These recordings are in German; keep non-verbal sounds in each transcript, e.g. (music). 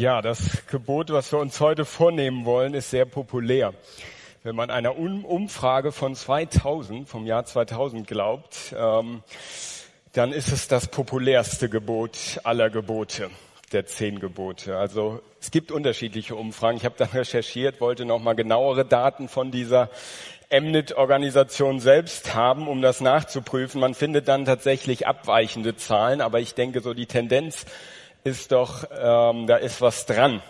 Ja, das Gebot, was wir uns heute vornehmen wollen, ist sehr populär. Wenn man einer Umfrage von 2000, vom Jahr 2000 glaubt, ähm, dann ist es das populärste Gebot aller Gebote, der zehn Gebote. Also es gibt unterschiedliche Umfragen. Ich habe dann recherchiert, wollte nochmal genauere Daten von dieser Mnet-Organisation selbst haben, um das nachzuprüfen. Man findet dann tatsächlich abweichende Zahlen, aber ich denke, so die Tendenz ist doch, ähm, da ist was dran.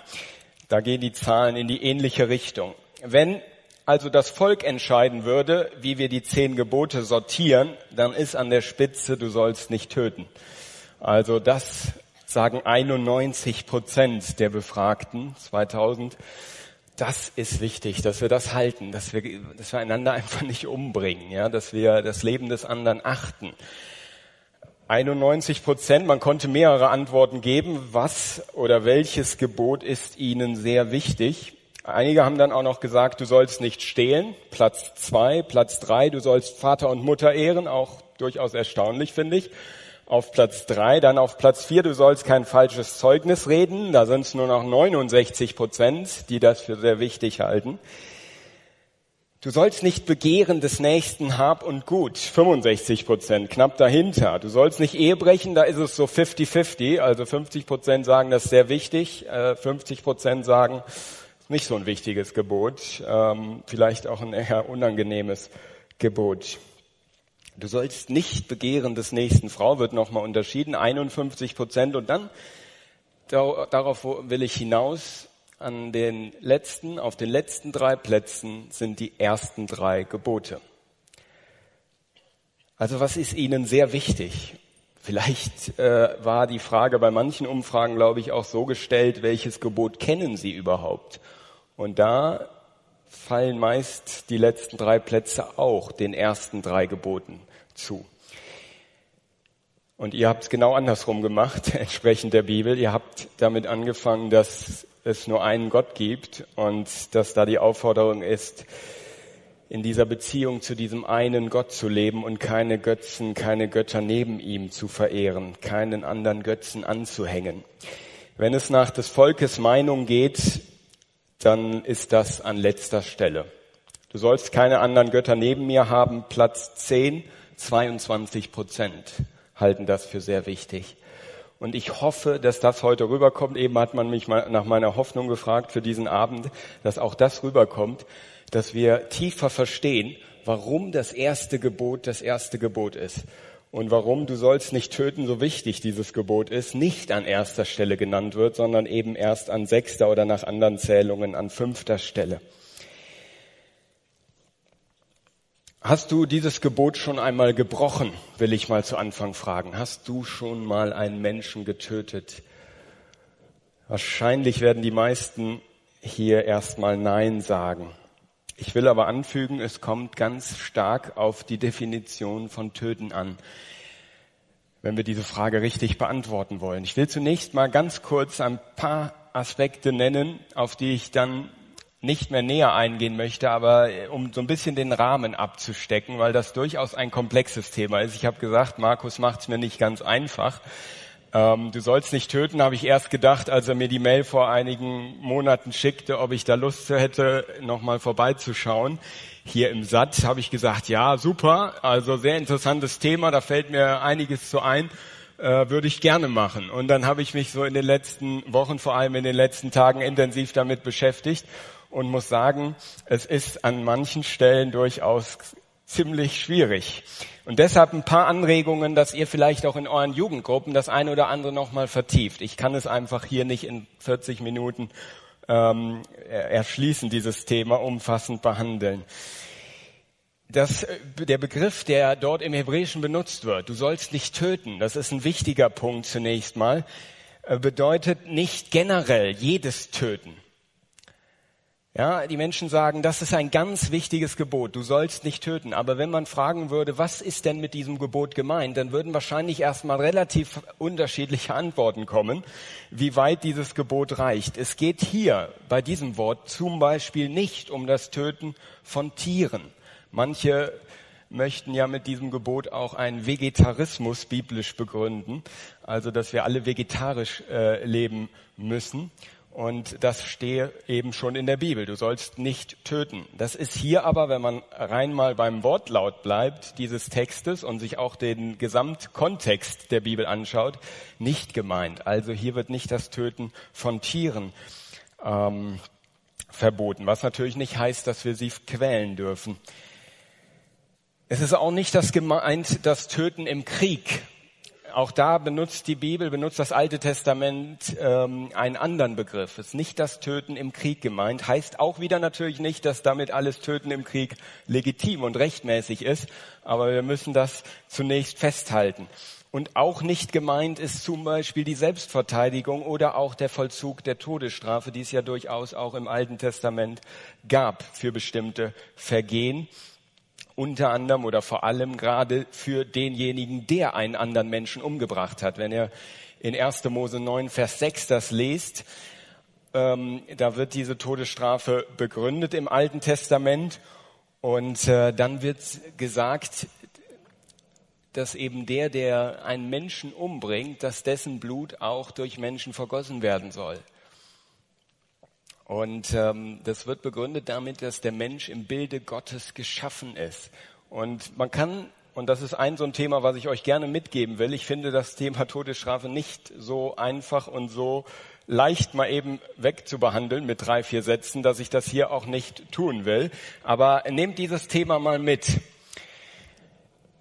Da gehen die Zahlen in die ähnliche Richtung. Wenn also das Volk entscheiden würde, wie wir die zehn Gebote sortieren, dann ist an der Spitze, du sollst nicht töten. Also das sagen 91 Prozent der Befragten 2000. Das ist wichtig, dass wir das halten, dass wir, dass wir einander einfach nicht umbringen, ja, dass wir das Leben des anderen achten. 91 Prozent, man konnte mehrere Antworten geben, was oder welches Gebot ist Ihnen sehr wichtig. Einige haben dann auch noch gesagt, du sollst nicht stehlen, Platz zwei, Platz drei, du sollst Vater und Mutter ehren, auch durchaus erstaunlich, finde ich. Auf Platz drei, dann auf Platz vier, du sollst kein falsches Zeugnis reden, da sind es nur noch 69 Prozent, die das für sehr wichtig halten. Du sollst nicht begehren des nächsten Hab und Gut, 65 Prozent, knapp dahinter. Du sollst nicht Ehe brechen, da ist es so 50-50, also 50 Prozent sagen, das ist sehr wichtig, 50 äh, Prozent sagen, nicht so ein wichtiges Gebot, ähm, vielleicht auch ein eher unangenehmes Gebot. Du sollst nicht begehren des nächsten. Frau, wird nochmal unterschieden, 51 Prozent. Und dann, darauf will ich hinaus, an den letzten, auf den letzten drei Plätzen sind die ersten drei Gebote. Also was ist Ihnen sehr wichtig? Vielleicht äh, war die Frage bei manchen Umfragen, glaube ich, auch so gestellt, welches Gebot kennen Sie überhaupt? Und da fallen meist die letzten drei Plätze auch den ersten drei Geboten zu. Und ihr habt es genau andersrum gemacht, (laughs) entsprechend der Bibel. Ihr habt damit angefangen, dass es nur einen Gott gibt und dass da die Aufforderung ist, in dieser Beziehung zu diesem einen Gott zu leben und keine Götzen, keine Götter neben ihm zu verehren, keinen anderen Götzen anzuhängen. Wenn es nach des Volkes Meinung geht, dann ist das an letzter Stelle. Du sollst keine anderen Götter neben mir haben. Platz 10, 22 Prozent halten das für sehr wichtig. Und ich hoffe, dass das heute rüberkommt. Eben hat man mich nach meiner Hoffnung gefragt für diesen Abend, dass auch das rüberkommt, dass wir tiefer verstehen, warum das erste Gebot das erste Gebot ist. Und warum du sollst nicht töten so wichtig dieses Gebot ist, nicht an erster Stelle genannt wird, sondern eben erst an sechster oder nach anderen Zählungen an fünfter Stelle. Hast du dieses Gebot schon einmal gebrochen, will ich mal zu Anfang fragen. Hast du schon mal einen Menschen getötet? Wahrscheinlich werden die meisten hier erstmal Nein sagen. Ich will aber anfügen, es kommt ganz stark auf die Definition von Töten an, wenn wir diese Frage richtig beantworten wollen. Ich will zunächst mal ganz kurz ein paar Aspekte nennen, auf die ich dann nicht mehr näher eingehen möchte, aber äh, um so ein bisschen den Rahmen abzustecken, weil das durchaus ein komplexes Thema ist. Ich habe gesagt, Markus macht es mir nicht ganz einfach. Ähm, du sollst nicht töten, habe ich erst gedacht, als er mir die Mail vor einigen Monaten schickte, ob ich da Lust hätte, nochmal vorbeizuschauen. Hier im Satz habe ich gesagt, ja, super, also sehr interessantes Thema, da fällt mir einiges zu ein äh, würde ich gerne machen. Und dann habe ich mich so in den letzten Wochen, vor allem in den letzten Tagen intensiv damit beschäftigt und muss sagen, es ist an manchen Stellen durchaus ziemlich schwierig. Und deshalb ein paar Anregungen, dass ihr vielleicht auch in euren Jugendgruppen das eine oder andere nochmal vertieft. Ich kann es einfach hier nicht in 40 Minuten ähm, erschließen, dieses Thema umfassend behandeln. Das, äh, der Begriff, der dort im Hebräischen benutzt wird, du sollst nicht töten, das ist ein wichtiger Punkt zunächst mal, äh, bedeutet nicht generell jedes Töten. Ja, die Menschen sagen, das ist ein ganz wichtiges Gebot. Du sollst nicht töten. Aber wenn man fragen würde, was ist denn mit diesem Gebot gemeint, dann würden wahrscheinlich erstmal relativ unterschiedliche Antworten kommen, wie weit dieses Gebot reicht. Es geht hier bei diesem Wort zum Beispiel nicht um das Töten von Tieren. Manche möchten ja mit diesem Gebot auch einen Vegetarismus biblisch begründen, also dass wir alle vegetarisch äh, leben müssen. Und das stehe eben schon in der Bibel. Du sollst nicht töten. Das ist hier aber, wenn man rein mal beim Wortlaut bleibt dieses Textes und sich auch den Gesamtkontext der Bibel anschaut, nicht gemeint. Also hier wird nicht das Töten von Tieren ähm, verboten, was natürlich nicht heißt, dass wir sie quälen dürfen. Es ist auch nicht das gemeint, das Töten im Krieg. Auch da benutzt die Bibel, benutzt das Alte Testament ähm, einen anderen Begriff. Es ist nicht das Töten im Krieg gemeint. Heißt auch wieder natürlich nicht, dass damit alles Töten im Krieg legitim und rechtmäßig ist. Aber wir müssen das zunächst festhalten. Und auch nicht gemeint ist zum Beispiel die Selbstverteidigung oder auch der Vollzug der Todesstrafe, die es ja durchaus auch im Alten Testament gab für bestimmte Vergehen unter anderem oder vor allem gerade für denjenigen, der einen anderen Menschen umgebracht hat. Wenn ihr in 1. Mose 9, Vers 6 das lest, ähm, da wird diese Todesstrafe begründet im Alten Testament und äh, dann wird gesagt, dass eben der, der einen Menschen umbringt, dass dessen Blut auch durch Menschen vergossen werden soll. Und ähm, das wird begründet damit, dass der Mensch im Bilde Gottes geschaffen ist. Und man kann, und das ist ein so ein Thema, was ich euch gerne mitgeben will, ich finde das Thema Todesstrafe nicht so einfach und so leicht mal eben wegzubehandeln mit drei, vier Sätzen, dass ich das hier auch nicht tun will. Aber nehmt dieses Thema mal mit.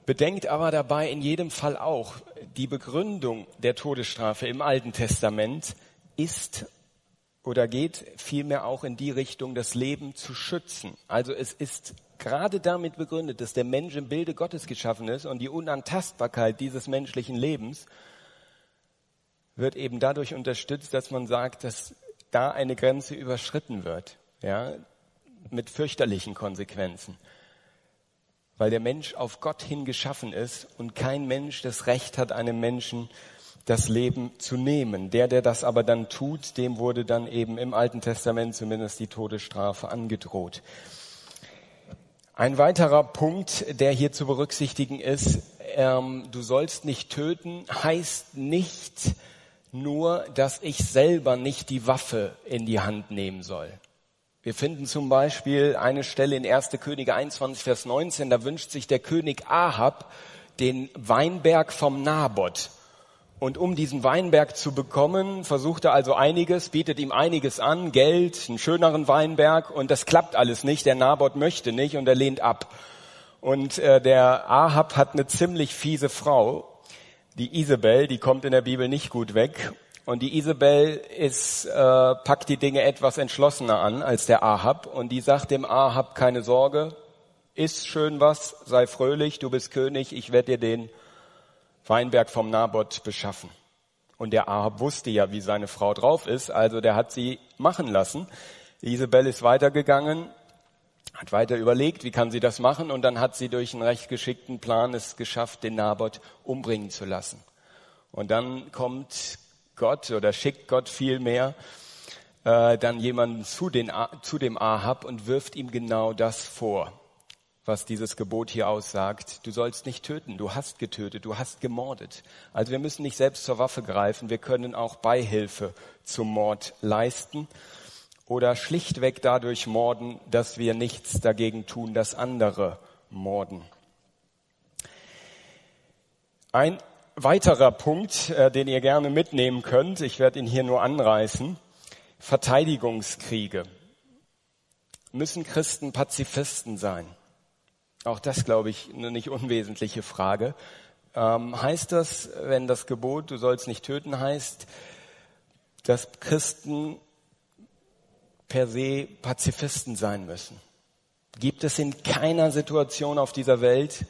Bedenkt aber dabei in jedem Fall auch, die Begründung der Todesstrafe im Alten Testament ist oder geht vielmehr auch in die Richtung, das Leben zu schützen. Also es ist gerade damit begründet, dass der Mensch im Bilde Gottes geschaffen ist und die Unantastbarkeit dieses menschlichen Lebens wird eben dadurch unterstützt, dass man sagt, dass da eine Grenze überschritten wird, ja, mit fürchterlichen Konsequenzen. Weil der Mensch auf Gott hin geschaffen ist und kein Mensch das Recht hat, einem Menschen das Leben zu nehmen. Der, der das aber dann tut, dem wurde dann eben im Alten Testament zumindest die Todesstrafe angedroht. Ein weiterer Punkt, der hier zu berücksichtigen ist, ähm, du sollst nicht töten, heißt nicht nur, dass ich selber nicht die Waffe in die Hand nehmen soll. Wir finden zum Beispiel eine Stelle in 1. Könige 21, Vers 19, da wünscht sich der König Ahab den Weinberg vom Naboth. Und um diesen Weinberg zu bekommen, versucht er also einiges, bietet ihm einiges an, Geld, einen schöneren Weinberg und das klappt alles nicht. Der Naboth möchte nicht und er lehnt ab. Und äh, der Ahab hat eine ziemlich fiese Frau, die Isabel, die kommt in der Bibel nicht gut weg. Und die Isabel ist, äh, packt die Dinge etwas entschlossener an als der Ahab und die sagt dem Ahab keine Sorge, iss schön was, sei fröhlich, du bist König, ich werde dir den Weinberg vom Naboth beschaffen. Und der Ahab wusste ja, wie seine Frau drauf ist, also der hat sie machen lassen. Isabel ist weitergegangen, hat weiter überlegt, wie kann sie das machen, und dann hat sie durch einen recht geschickten Plan es geschafft, den Naboth umbringen zu lassen. Und dann kommt Gott oder schickt Gott vielmehr äh, dann jemanden zu, den, zu dem Ahab und wirft ihm genau das vor was dieses Gebot hier aussagt. Du sollst nicht töten, du hast getötet, du hast gemordet. Also wir müssen nicht selbst zur Waffe greifen, wir können auch Beihilfe zum Mord leisten oder schlichtweg dadurch morden, dass wir nichts dagegen tun, dass andere morden. Ein weiterer Punkt, äh, den ihr gerne mitnehmen könnt, ich werde ihn hier nur anreißen, Verteidigungskriege. Müssen Christen Pazifisten sein? Auch das, glaube ich, eine nicht unwesentliche Frage. Ähm, heißt das, wenn das Gebot, du sollst nicht töten, heißt, dass Christen per se Pazifisten sein müssen? Gibt es in keiner Situation auf dieser Welt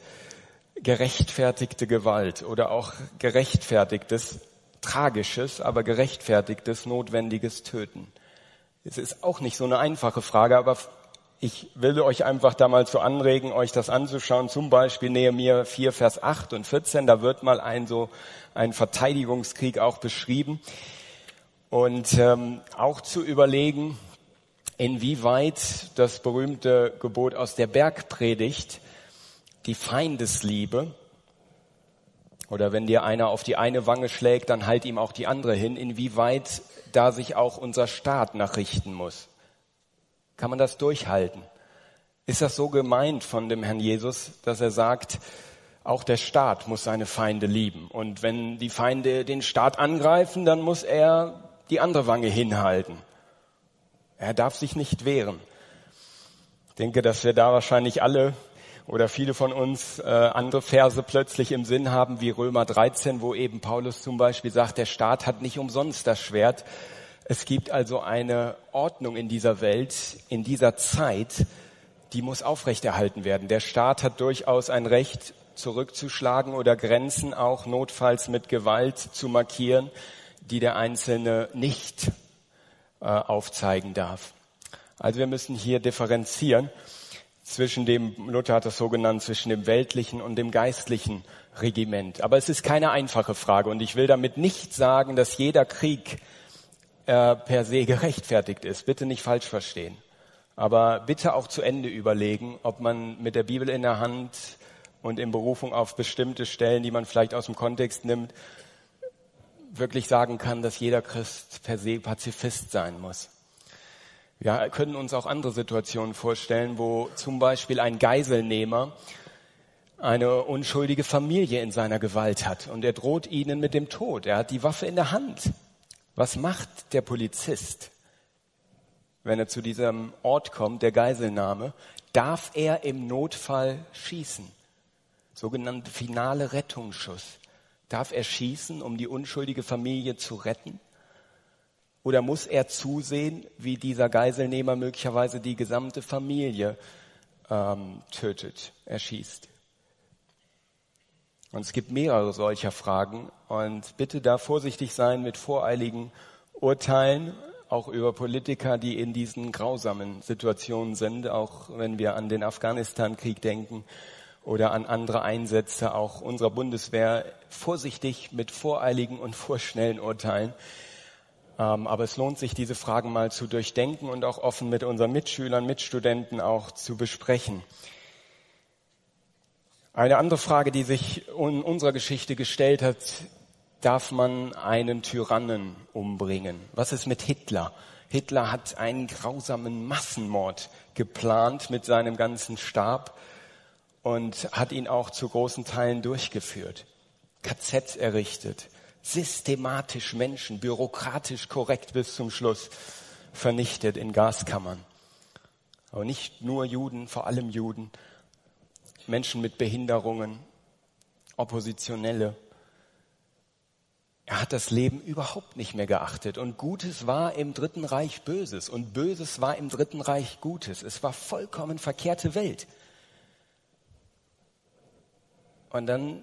gerechtfertigte Gewalt oder auch gerechtfertigtes, tragisches, aber gerechtfertigtes, notwendiges Töten? Es ist auch nicht so eine einfache Frage, aber ich will euch einfach da mal zu anregen, euch das anzuschauen. Zum Beispiel Nehemiah 4, Vers 8 und 14. Da wird mal ein so ein Verteidigungskrieg auch beschrieben. Und ähm, auch zu überlegen, inwieweit das berühmte Gebot aus der Bergpredigt, die Feindesliebe Oder wenn dir einer auf die eine Wange schlägt, dann halt ihm auch die andere hin. Inwieweit da sich auch unser Staat nachrichten muss. Kann man das durchhalten? Ist das so gemeint von dem Herrn Jesus, dass er sagt, auch der Staat muss seine Feinde lieben. Und wenn die Feinde den Staat angreifen, dann muss er die andere Wange hinhalten. Er darf sich nicht wehren. Ich denke, dass wir da wahrscheinlich alle oder viele von uns äh, andere Verse plötzlich im Sinn haben, wie Römer 13, wo eben Paulus zum Beispiel sagt, der Staat hat nicht umsonst das Schwert. Es gibt also eine Ordnung in dieser Welt, in dieser Zeit, die muss aufrechterhalten werden. Der Staat hat durchaus ein Recht, zurückzuschlagen oder Grenzen auch notfalls mit Gewalt zu markieren, die der Einzelne nicht äh, aufzeigen darf. Also wir müssen hier differenzieren zwischen dem, Luther hat das so genannt, zwischen dem weltlichen und dem geistlichen Regiment. Aber es ist keine einfache Frage und ich will damit nicht sagen, dass jeder Krieg äh, per se (laughs) gerechtfertigt ist. Bitte nicht falsch verstehen. Aber bitte auch zu Ende überlegen, ob man mit der Bibel in der Hand und in Berufung auf bestimmte Stellen, die man vielleicht aus dem Kontext nimmt, wirklich sagen kann, dass jeder Christ per se Pazifist sein muss. Wir können uns auch andere Situationen vorstellen, wo zum Beispiel ein Geiselnehmer eine unschuldige Familie in seiner Gewalt hat und er droht ihnen mit dem Tod. Er hat die Waffe in der Hand. Was macht der Polizist, wenn er zu diesem Ort kommt, der Geiselnahme? Darf er im Notfall schießen? sogenannte finale Rettungsschuss. Darf er schießen, um die unschuldige Familie zu retten? Oder muss er zusehen, wie dieser Geiselnehmer möglicherweise die gesamte Familie ähm, tötet, erschießt? Und es gibt mehrere solcher Fragen. Und bitte da vorsichtig sein mit voreiligen Urteilen, auch über Politiker, die in diesen grausamen Situationen sind, auch wenn wir an den Afghanistan-Krieg denken oder an andere Einsätze auch unserer Bundeswehr vorsichtig mit voreiligen und vorschnellen Urteilen. Ähm, aber es lohnt sich, diese Fragen mal zu durchdenken und auch offen mit unseren Mitschülern, Mitstudenten auch zu besprechen. Eine andere Frage, die sich in unserer Geschichte gestellt hat, darf man einen Tyrannen umbringen? Was ist mit Hitler? Hitler hat einen grausamen Massenmord geplant mit seinem ganzen Stab und hat ihn auch zu großen Teilen durchgeführt. KZ errichtet, systematisch Menschen, bürokratisch korrekt bis zum Schluss vernichtet in Gaskammern. Aber nicht nur Juden, vor allem Juden, Menschen mit Behinderungen, Oppositionelle. Er hat das Leben überhaupt nicht mehr geachtet. Und Gutes war im Dritten Reich Böses und Böses war im Dritten Reich Gutes. Es war vollkommen verkehrte Welt. Und dann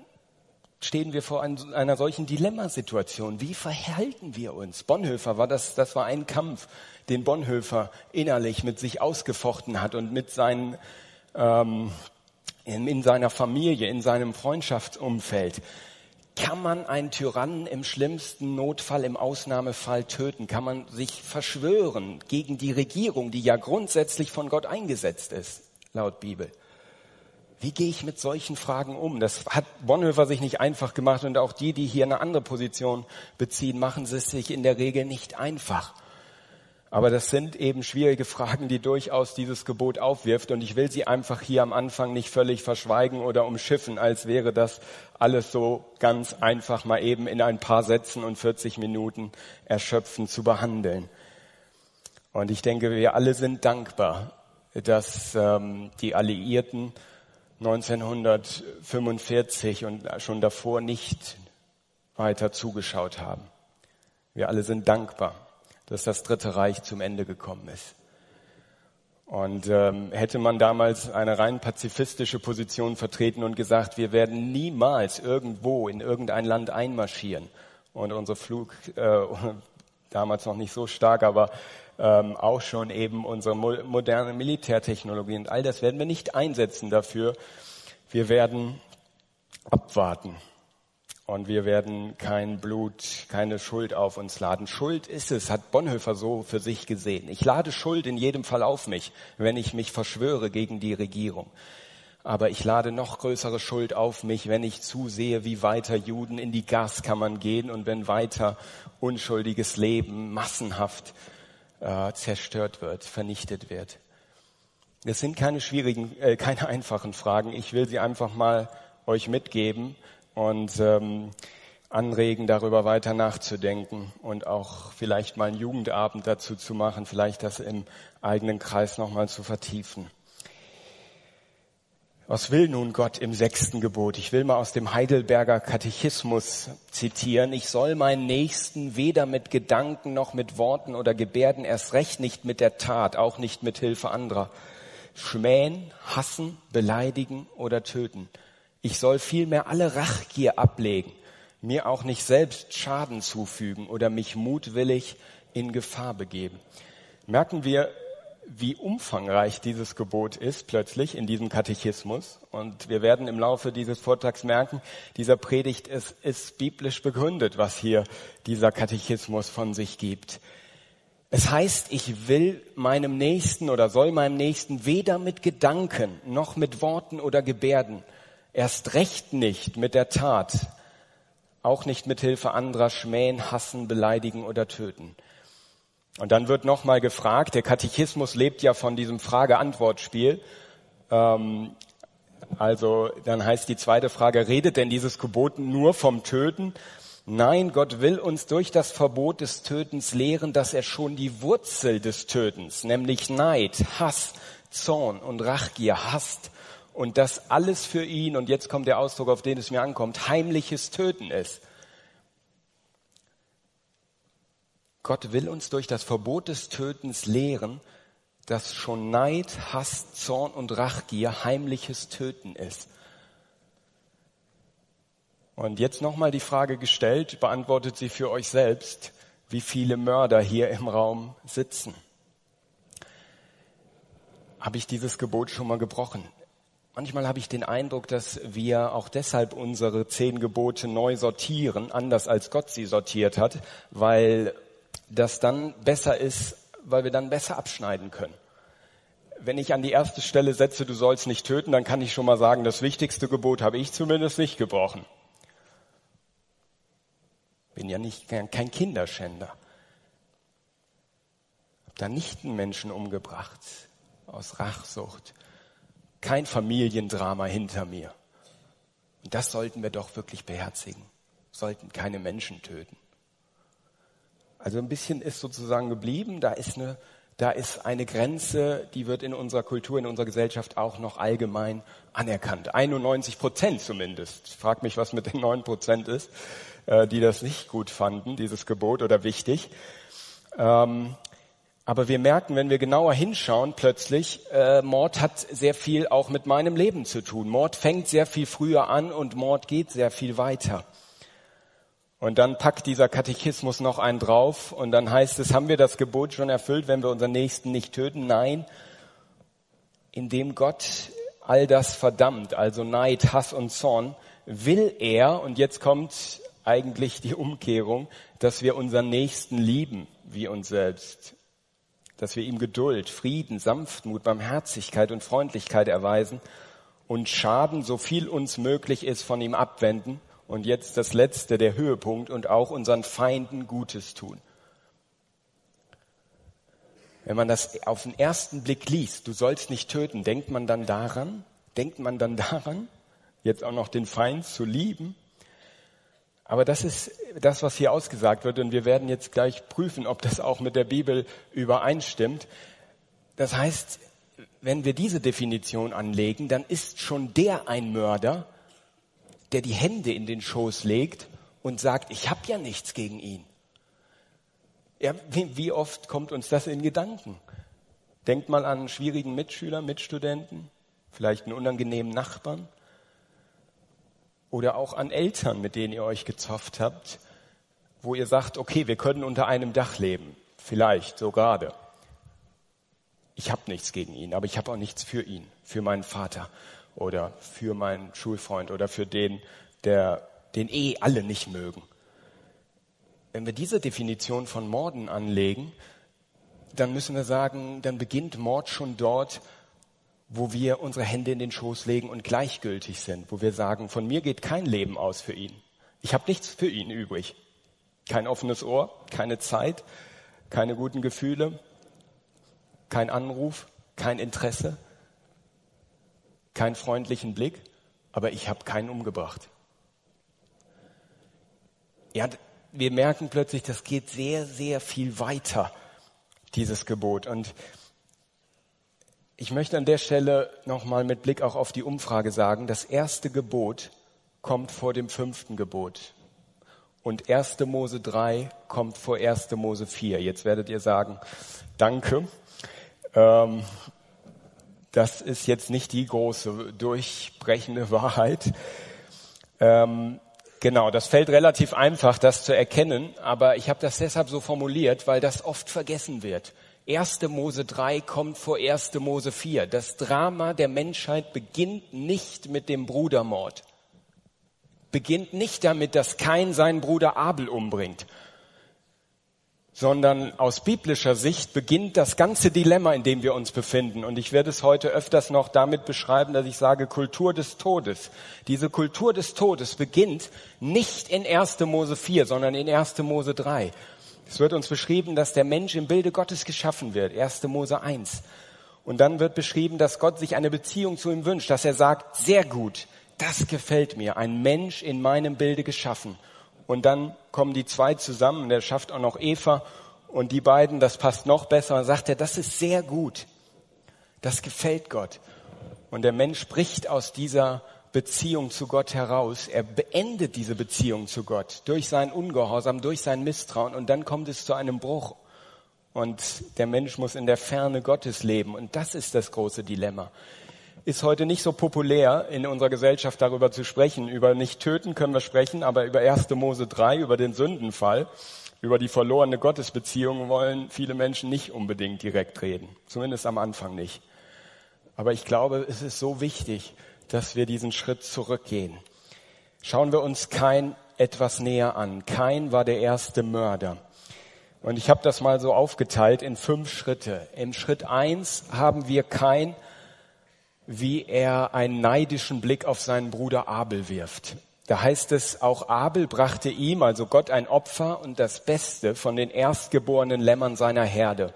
stehen wir vor einer solchen Dilemmasituation. Wie verhalten wir uns? Bonhoeffer war das, das war ein Kampf, den Bonhoeffer innerlich mit sich ausgefochten hat und mit seinen, ähm, in, in seiner Familie, in seinem Freundschaftsumfeld. Kann man einen Tyrannen im schlimmsten Notfall, im Ausnahmefall töten? Kann man sich verschwören gegen die Regierung, die ja grundsätzlich von Gott eingesetzt ist, laut Bibel? Wie gehe ich mit solchen Fragen um? Das hat Bonhoeffer sich nicht einfach gemacht und auch die, die hier eine andere Position beziehen, machen es sich in der Regel nicht einfach. Aber das sind eben schwierige Fragen, die durchaus dieses Gebot aufwirft und ich will sie einfach hier am Anfang nicht völlig verschweigen oder umschiffen, als wäre das alles so ganz einfach mal eben in ein paar Sätzen und 40 Minuten erschöpfend zu behandeln. Und ich denke, wir alle sind dankbar, dass ähm, die Alliierten 1945 und schon davor nicht weiter zugeschaut haben. Wir alle sind dankbar, dass das Dritte Reich zum Ende gekommen ist. Und ähm, hätte man damals eine rein pazifistische Position vertreten und gesagt, wir werden niemals irgendwo in irgendein Land einmarschieren und unsere Flug, äh, (laughs) damals noch nicht so stark, aber ähm, auch schon eben unsere mo moderne Militärtechnologie und all das werden wir nicht einsetzen dafür. Wir werden abwarten und wir werden kein Blut, keine Schuld auf uns laden. Schuld ist es, hat Bonhoeffer so für sich gesehen. Ich lade Schuld in jedem Fall auf mich, wenn ich mich verschwöre gegen die Regierung. aber ich lade noch größere Schuld auf mich, wenn ich zusehe, wie weiter Juden in die Gaskammern gehen und wenn weiter unschuldiges Leben massenhaft äh, zerstört wird, vernichtet wird. Das sind keine schwierigen, äh, keine einfachen Fragen. Ich will sie einfach mal euch mitgeben und ähm, anregen, darüber weiter nachzudenken und auch vielleicht mal einen Jugendabend dazu zu machen, vielleicht das im eigenen Kreis nochmal zu vertiefen. Was will nun Gott im sechsten Gebot? Ich will mal aus dem Heidelberger Katechismus zitieren. Ich soll meinen Nächsten weder mit Gedanken noch mit Worten oder Gebärden, erst recht nicht mit der Tat, auch nicht mit Hilfe anderer, schmähen, hassen, beleidigen oder töten. Ich soll vielmehr alle Rachgier ablegen mir auch nicht selbst Schaden zufügen oder mich mutwillig in Gefahr begeben. Merken wir, wie umfangreich dieses Gebot ist plötzlich in diesem Katechismus. Und wir werden im Laufe dieses Vortrags merken, dieser Predigt ist, ist biblisch begründet, was hier dieser Katechismus von sich gibt. Es heißt, ich will meinem Nächsten oder soll meinem Nächsten weder mit Gedanken noch mit Worten oder Gebärden, erst recht nicht mit der Tat, auch nicht mit Hilfe anderer schmähen, hassen, beleidigen oder töten. Und dann wird nochmal gefragt, der Katechismus lebt ja von diesem Frage-Antwort-Spiel. Ähm, also dann heißt die zweite Frage, redet denn dieses Gebot nur vom Töten? Nein, Gott will uns durch das Verbot des Tötens lehren, dass er schon die Wurzel des Tötens, nämlich Neid, Hass, Zorn und Rachgier hasst und das alles für ihn, und jetzt kommt der Ausdruck, auf den es mir ankommt, heimliches Töten ist. Gott will uns durch das Verbot des Tötens lehren, dass schon Neid, Hass, Zorn und Rachgier heimliches Töten ist. Und jetzt nochmal die Frage gestellt, beantwortet sie für euch selbst, wie viele Mörder hier im Raum sitzen. Habe ich dieses Gebot schon mal gebrochen? Manchmal habe ich den Eindruck, dass wir auch deshalb unsere zehn Gebote neu sortieren, anders als Gott sie sortiert hat, weil das dann besser ist, weil wir dann besser abschneiden können. Wenn ich an die erste Stelle setze, du sollst nicht töten, dann kann ich schon mal sagen, das wichtigste Gebot habe ich zumindest nicht gebrochen. Bin ja nicht kein Kinderschänder. Hab da nicht einen Menschen umgebracht aus Rachsucht kein Familiendrama hinter mir. Und das sollten wir doch wirklich beherzigen. Sollten keine Menschen töten. Also ein bisschen ist sozusagen geblieben, da ist eine, da ist eine Grenze, die wird in unserer Kultur, in unserer Gesellschaft auch noch allgemein anerkannt. 91 Prozent zumindest. Ich frag mich, was mit den 9 Prozent ist, äh, die das nicht gut fanden, dieses Gebot oder wichtig. Ähm, aber wir merken, wenn wir genauer hinschauen, plötzlich, äh, Mord hat sehr viel auch mit meinem Leben zu tun. Mord fängt sehr viel früher an und Mord geht sehr viel weiter. Und dann packt dieser Katechismus noch einen drauf und dann heißt es, haben wir das Gebot schon erfüllt, wenn wir unseren Nächsten nicht töten? Nein, indem Gott all das verdammt, also Neid, Hass und Zorn, will er, und jetzt kommt eigentlich die Umkehrung, dass wir unseren Nächsten lieben wie uns selbst dass wir ihm Geduld, Frieden, Sanftmut, Barmherzigkeit und Freundlichkeit erweisen und Schaden, so viel uns möglich ist, von ihm abwenden. Und jetzt das Letzte, der Höhepunkt und auch unseren Feinden Gutes tun. Wenn man das auf den ersten Blick liest, du sollst nicht töten, denkt man dann daran? Denkt man dann (laughs) daran, jetzt auch noch den Feind zu lieben? Aber das ist das, was hier ausgesagt wird. Und wir werden jetzt gleich prüfen, ob das auch mit der Bibel übereinstimmt. Das heißt, wenn wir diese Definition anlegen, dann ist schon der ein Mörder, der die Hände in den Schoß legt und sagt, ich habe ja nichts gegen ihn. Ja, wie oft kommt uns das in Gedanken? Denkt mal an einen schwierigen Mitschüler, Mitstudenten, vielleicht einen unangenehmen Nachbarn. Oder auch an Eltern, mit denen ihr euch gezofft habt, wo ihr sagt, okay, wir können unter einem Dach leben. Vielleicht, so gerade. Ich habe nichts gegen ihn, aber ich habe auch nichts für ihn, für meinen Vater oder für meinen Schulfreund oder für den, der, den eh alle nicht mögen. Wenn wir diese Definition von Morden anlegen, dann müssen wir sagen, dann beginnt Mord schon dort, wo wir unsere Hände in den Schoß legen und gleichgültig sind, wo wir sagen, von mir geht kein Leben aus für ihn. Ich habe nichts für ihn übrig. Kein offenes Ohr, keine Zeit, keine guten Gefühle, kein Anruf, kein Interesse, keinen freundlichen Blick, aber ich habe keinen umgebracht. Ja, wir merken plötzlich, das geht sehr, sehr viel weiter, dieses Gebot. Und ich möchte an der Stelle nochmal mit Blick auch auf die Umfrage sagen, das erste Gebot kommt vor dem fünften Gebot. Und 1. Mose 3 kommt vor 1. Mose 4. Jetzt werdet ihr sagen, danke. Ähm, das ist jetzt nicht die große durchbrechende (laughs) Wahrheit. Ähm, genau, das fällt relativ einfach, das zu erkennen, aber ich habe das deshalb so formuliert, weil das oft vergessen wird. 1. Mose 3 kommt vor 1. Mose 4. Das Drama der Menschheit beginnt nicht mit dem Brudermord. Beginnt nicht damit, dass Kain seinen Bruder Abel umbringt, sondern aus biblischer Sicht beginnt das ganze Dilemma, in dem wir uns befinden. Und ich werde es heute öfters noch damit beschreiben, dass ich sage Kultur des Todes. Diese Kultur des Todes beginnt nicht in 1. Mose 4, sondern in 1. Mose 3. Es wird uns beschrieben, dass der Mensch im Bilde Gottes geschaffen wird. 1. Mose 1. Und dann wird beschrieben, dass Gott sich eine Beziehung zu ihm wünscht, dass er sagt, sehr gut, das gefällt mir, ein Mensch in meinem Bilde geschaffen. Und dann kommen die zwei zusammen, der schafft auch noch Eva und die beiden, das passt noch besser, sagt er, das ist sehr gut. Das gefällt Gott. Und der Mensch spricht aus dieser Beziehung zu Gott heraus. Er beendet diese Beziehung zu Gott durch sein Ungehorsam, durch sein Misstrauen und dann kommt es zu einem Bruch. Und der Mensch muss in der Ferne Gottes leben. Und das ist das große Dilemma. Ist heute nicht so populär in unserer Gesellschaft darüber zu sprechen. Über nicht töten können wir sprechen, aber über 1. Mose 3, über den Sündenfall, über die verlorene Gottesbeziehung wollen viele Menschen nicht unbedingt direkt reden. Zumindest am Anfang nicht. Aber ich glaube, es ist so wichtig, dass wir diesen Schritt zurückgehen. Schauen wir uns kein etwas näher an. Kein war der erste Mörder. Und ich habe das mal so aufgeteilt in fünf Schritte. Im Schritt eins haben wir kein, wie er einen neidischen Blick auf seinen Bruder Abel wirft. Da heißt es, auch Abel brachte ihm, also Gott, ein Opfer und das Beste von den erstgeborenen Lämmern seiner Herde.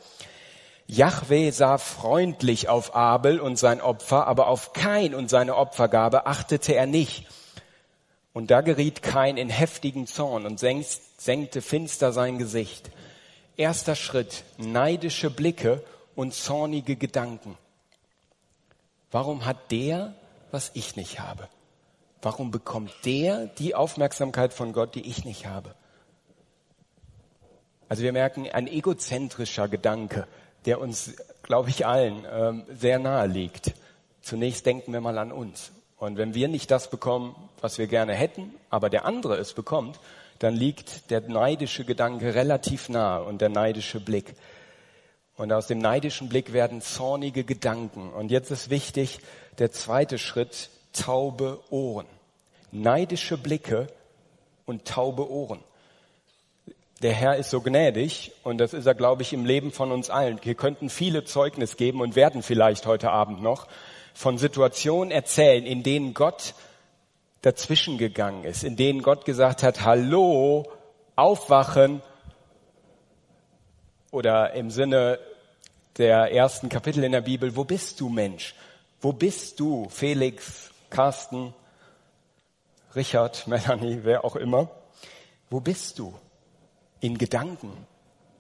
Jahwe sah freundlich auf Abel und sein Opfer, aber auf Kain und seine Opfergabe achtete er nicht. Und da geriet Kain in heftigen Zorn und senkte finster sein Gesicht. Erster Schritt, neidische Blicke und zornige Gedanken. Warum hat der, was ich nicht habe? Warum bekommt der die Aufmerksamkeit von Gott, die ich nicht habe? Also wir merken, ein egozentrischer Gedanke der uns, glaube ich, allen ähm, sehr nahe liegt. Zunächst denken wir mal an uns. Und wenn wir nicht das bekommen, was wir gerne hätten, aber der andere es bekommt, dann liegt der neidische Gedanke relativ nahe und der neidische Blick. Und aus dem neidischen Blick werden zornige Gedanken. Und jetzt ist wichtig, der zweite Schritt, taube Ohren. Neidische Blicke und taube Ohren der Herr ist so gnädig und das ist er, glaube ich, im Leben von uns allen. Wir könnten viele Zeugnis geben und werden vielleicht heute Abend noch von Situationen erzählen, in denen Gott dazwischen gegangen ist, in denen Gott gesagt hat, hallo, aufwachen oder im Sinne der ersten Kapitel in der Bibel, wo bist du Mensch? Wo bist du, Felix, Carsten, Richard, (laughs) Melanie, wer auch immer? Wo bist du? In Gedanken?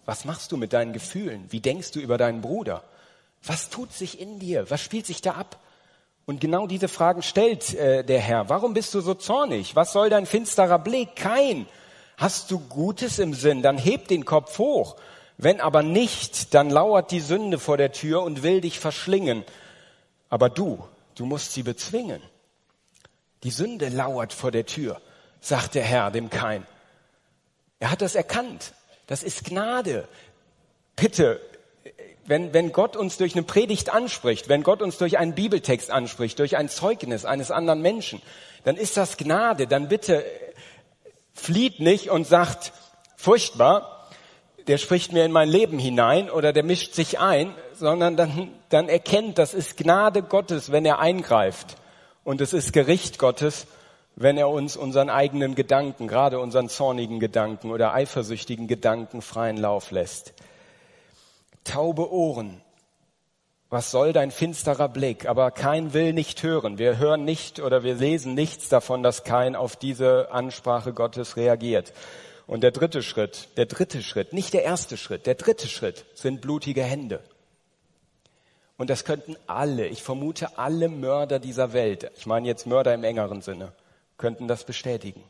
Was machst du mit deinen Gefühlen? Wie denkst du über deinen Bruder? Was tut sich in dir? Was spielt sich da ab? Und genau diese Fragen stellt äh, der Herr. Warum bist du so zornig? Was soll dein finsterer Blick? Kein. Hast du Gutes im Sinn? Dann heb den Kopf hoch. Wenn aber nicht, dann lauert die Sünde vor der Tür und will dich verschlingen. Aber du, du musst sie bezwingen. Die Sünde lauert vor der Tür, sagt der Herr dem Kain. Er hat das erkannt. Das ist Gnade. Bitte, wenn, wenn Gott uns durch eine Predigt anspricht, wenn Gott uns durch einen Bibeltext anspricht, durch ein Zeugnis eines anderen Menschen, dann ist das Gnade. Dann bitte flieht nicht und sagt, furchtbar, der spricht mir in mein Leben hinein oder der mischt sich ein, sondern dann, dann erkennt, das ist Gnade Gottes, wenn er eingreift. Und es ist Gericht Gottes, wenn er uns unseren eigenen Gedanken, gerade unseren zornigen Gedanken oder eifersüchtigen Gedanken freien Lauf lässt. Taube Ohren. Was soll dein finsterer Blick? Aber kein will nicht hören. Wir hören nicht oder wir lesen nichts davon, dass kein auf diese Ansprache Gottes reagiert. Und der dritte Schritt, der dritte Schritt, nicht der erste Schritt, der dritte Schritt sind blutige Hände. Und das könnten alle, ich vermute alle Mörder dieser Welt, ich meine jetzt Mörder im engeren Sinne, könnten das bestätigen.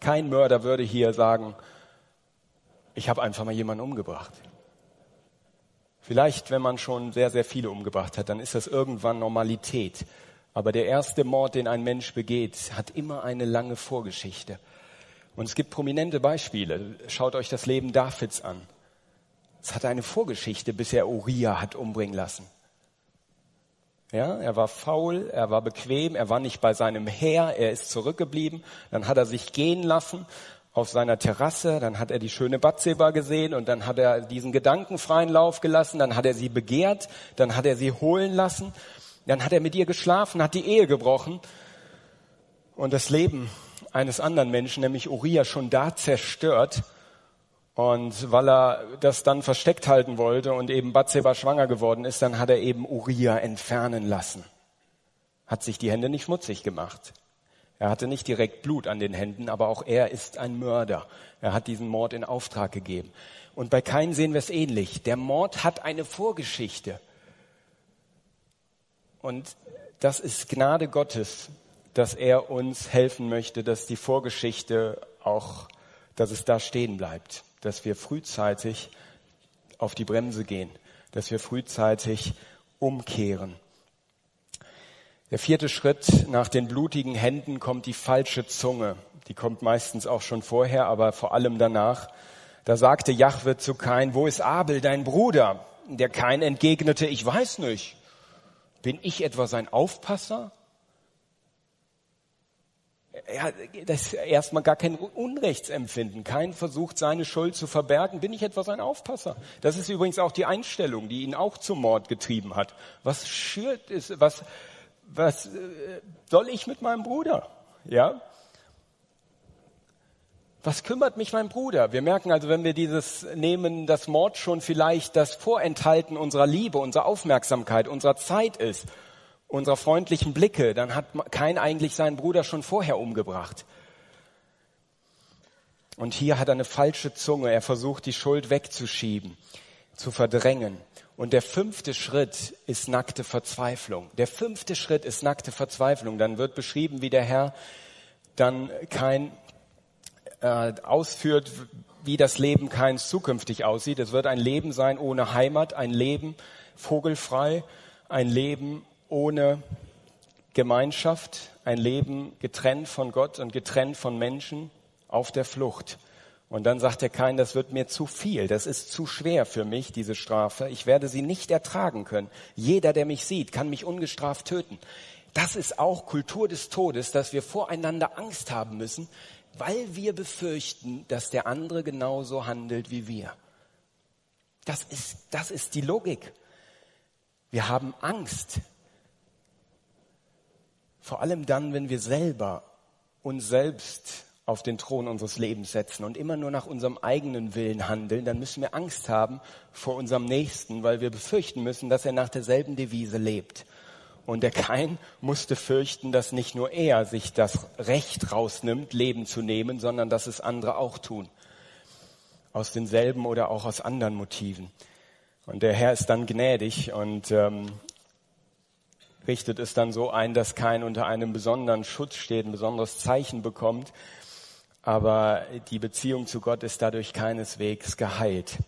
Kein Mörder würde hier sagen, ich habe einfach mal jemanden umgebracht. Vielleicht, wenn man schon sehr, sehr viele umgebracht hat, dann ist das irgendwann Normalität. Aber der erste Mord, den ein Mensch begeht, hat immer eine lange Vorgeschichte. Und es gibt prominente Beispiele. Schaut euch das Leben Davids an. Es hatte eine Vorgeschichte, bis er Uriah hat umbringen lassen. Ja, er war faul, er war bequem, er war nicht bei seinem Heer, er ist zurückgeblieben. Dann hat er sich gehen lassen auf seiner Terrasse, dann hat er die schöne Batseba gesehen und dann hat er diesen Gedanken freien Lauf gelassen, dann hat er sie begehrt, dann hat er sie holen lassen, dann hat er mit ihr geschlafen, hat die Ehe gebrochen und das Leben eines anderen Menschen, nämlich Uriah, schon da zerstört. Und weil er das dann versteckt halten wollte und eben Bathseba schwanger geworden ist, dann hat er eben Uriah entfernen lassen. Hat sich die Hände nicht schmutzig gemacht. Er hatte nicht direkt Blut an den Händen, aber auch er ist ein Mörder. Er hat diesen Mord in Auftrag gegeben. Und bei Kain sehen wir es ähnlich. Der Mord hat eine Vorgeschichte. Und das ist Gnade Gottes, dass er uns helfen möchte, dass die Vorgeschichte auch, dass es da stehen bleibt, dass wir frühzeitig auf die Bremse gehen, dass wir frühzeitig umkehren. Der vierte Schritt nach den blutigen Händen kommt die falsche Zunge. Die kommt meistens auch schon vorher, aber vor allem danach. Da sagte Jahwe zu Kain, wo ist Abel, dein Bruder? Der Kain entgegnete, ich weiß nicht. Bin ich etwa sein Aufpasser? Hat das erstmal gar kein Unrechtsempfinden. Kein versucht, seine Schuld zu verbergen. Bin ich etwas ein Aufpasser? Das ist übrigens auch die Einstellung, die ihn auch zum Mord getrieben hat. Was schürt ist, was, was äh, soll ich mit meinem Bruder? Ja? Was kümmert mich mein Bruder? Wir merken also, wenn wir dieses nehmen, dass Mord schon vielleicht das Vorenthalten unserer Liebe, unserer Aufmerksamkeit, unserer Zeit ist unserer freundlichen Blicke, dann hat kein eigentlich seinen Bruder schon vorher umgebracht. Und hier hat er eine falsche Zunge. Er versucht, die Schuld wegzuschieben, zu verdrängen. Und der fünfte Schritt ist nackte Verzweiflung. Der fünfte Schritt ist nackte Verzweiflung. Dann wird beschrieben, wie der Herr dann kein äh, ausführt, wie das Leben keins zukünftig aussieht. Es wird ein Leben sein ohne Heimat, ein Leben vogelfrei, ein Leben ohne Gemeinschaft, ein Leben getrennt von Gott und getrennt von Menschen auf der Flucht. Und dann sagt der Kain, das wird mir zu viel, das ist zu schwer für mich, diese Strafe. Ich werde sie nicht ertragen können. Jeder, der mich sieht, kann mich ungestraft töten. Das ist auch Kultur des Todes, dass wir voreinander Angst haben müssen, weil wir befürchten, dass der andere genauso handelt wie wir. Das ist, das ist die Logik. Wir haben Angst, vor allem dann, wenn wir selber uns selbst auf den Thron unseres Lebens setzen und immer nur nach unserem eigenen Willen handeln, dann müssen wir Angst haben vor unserem Nächsten, weil wir befürchten müssen, dass er nach derselben Devise lebt. Und der Kain musste fürchten, dass nicht nur er sich das Recht rausnimmt, Leben zu nehmen, sondern dass es andere auch tun. Aus denselben oder auch aus anderen Motiven. Und der Herr ist dann gnädig und ähm, richtet es dann so ein, dass kein unter einem besonderen Schutz steht, ein besonderes Zeichen bekommt. Aber die Beziehung zu Gott ist dadurch keineswegs geheilt.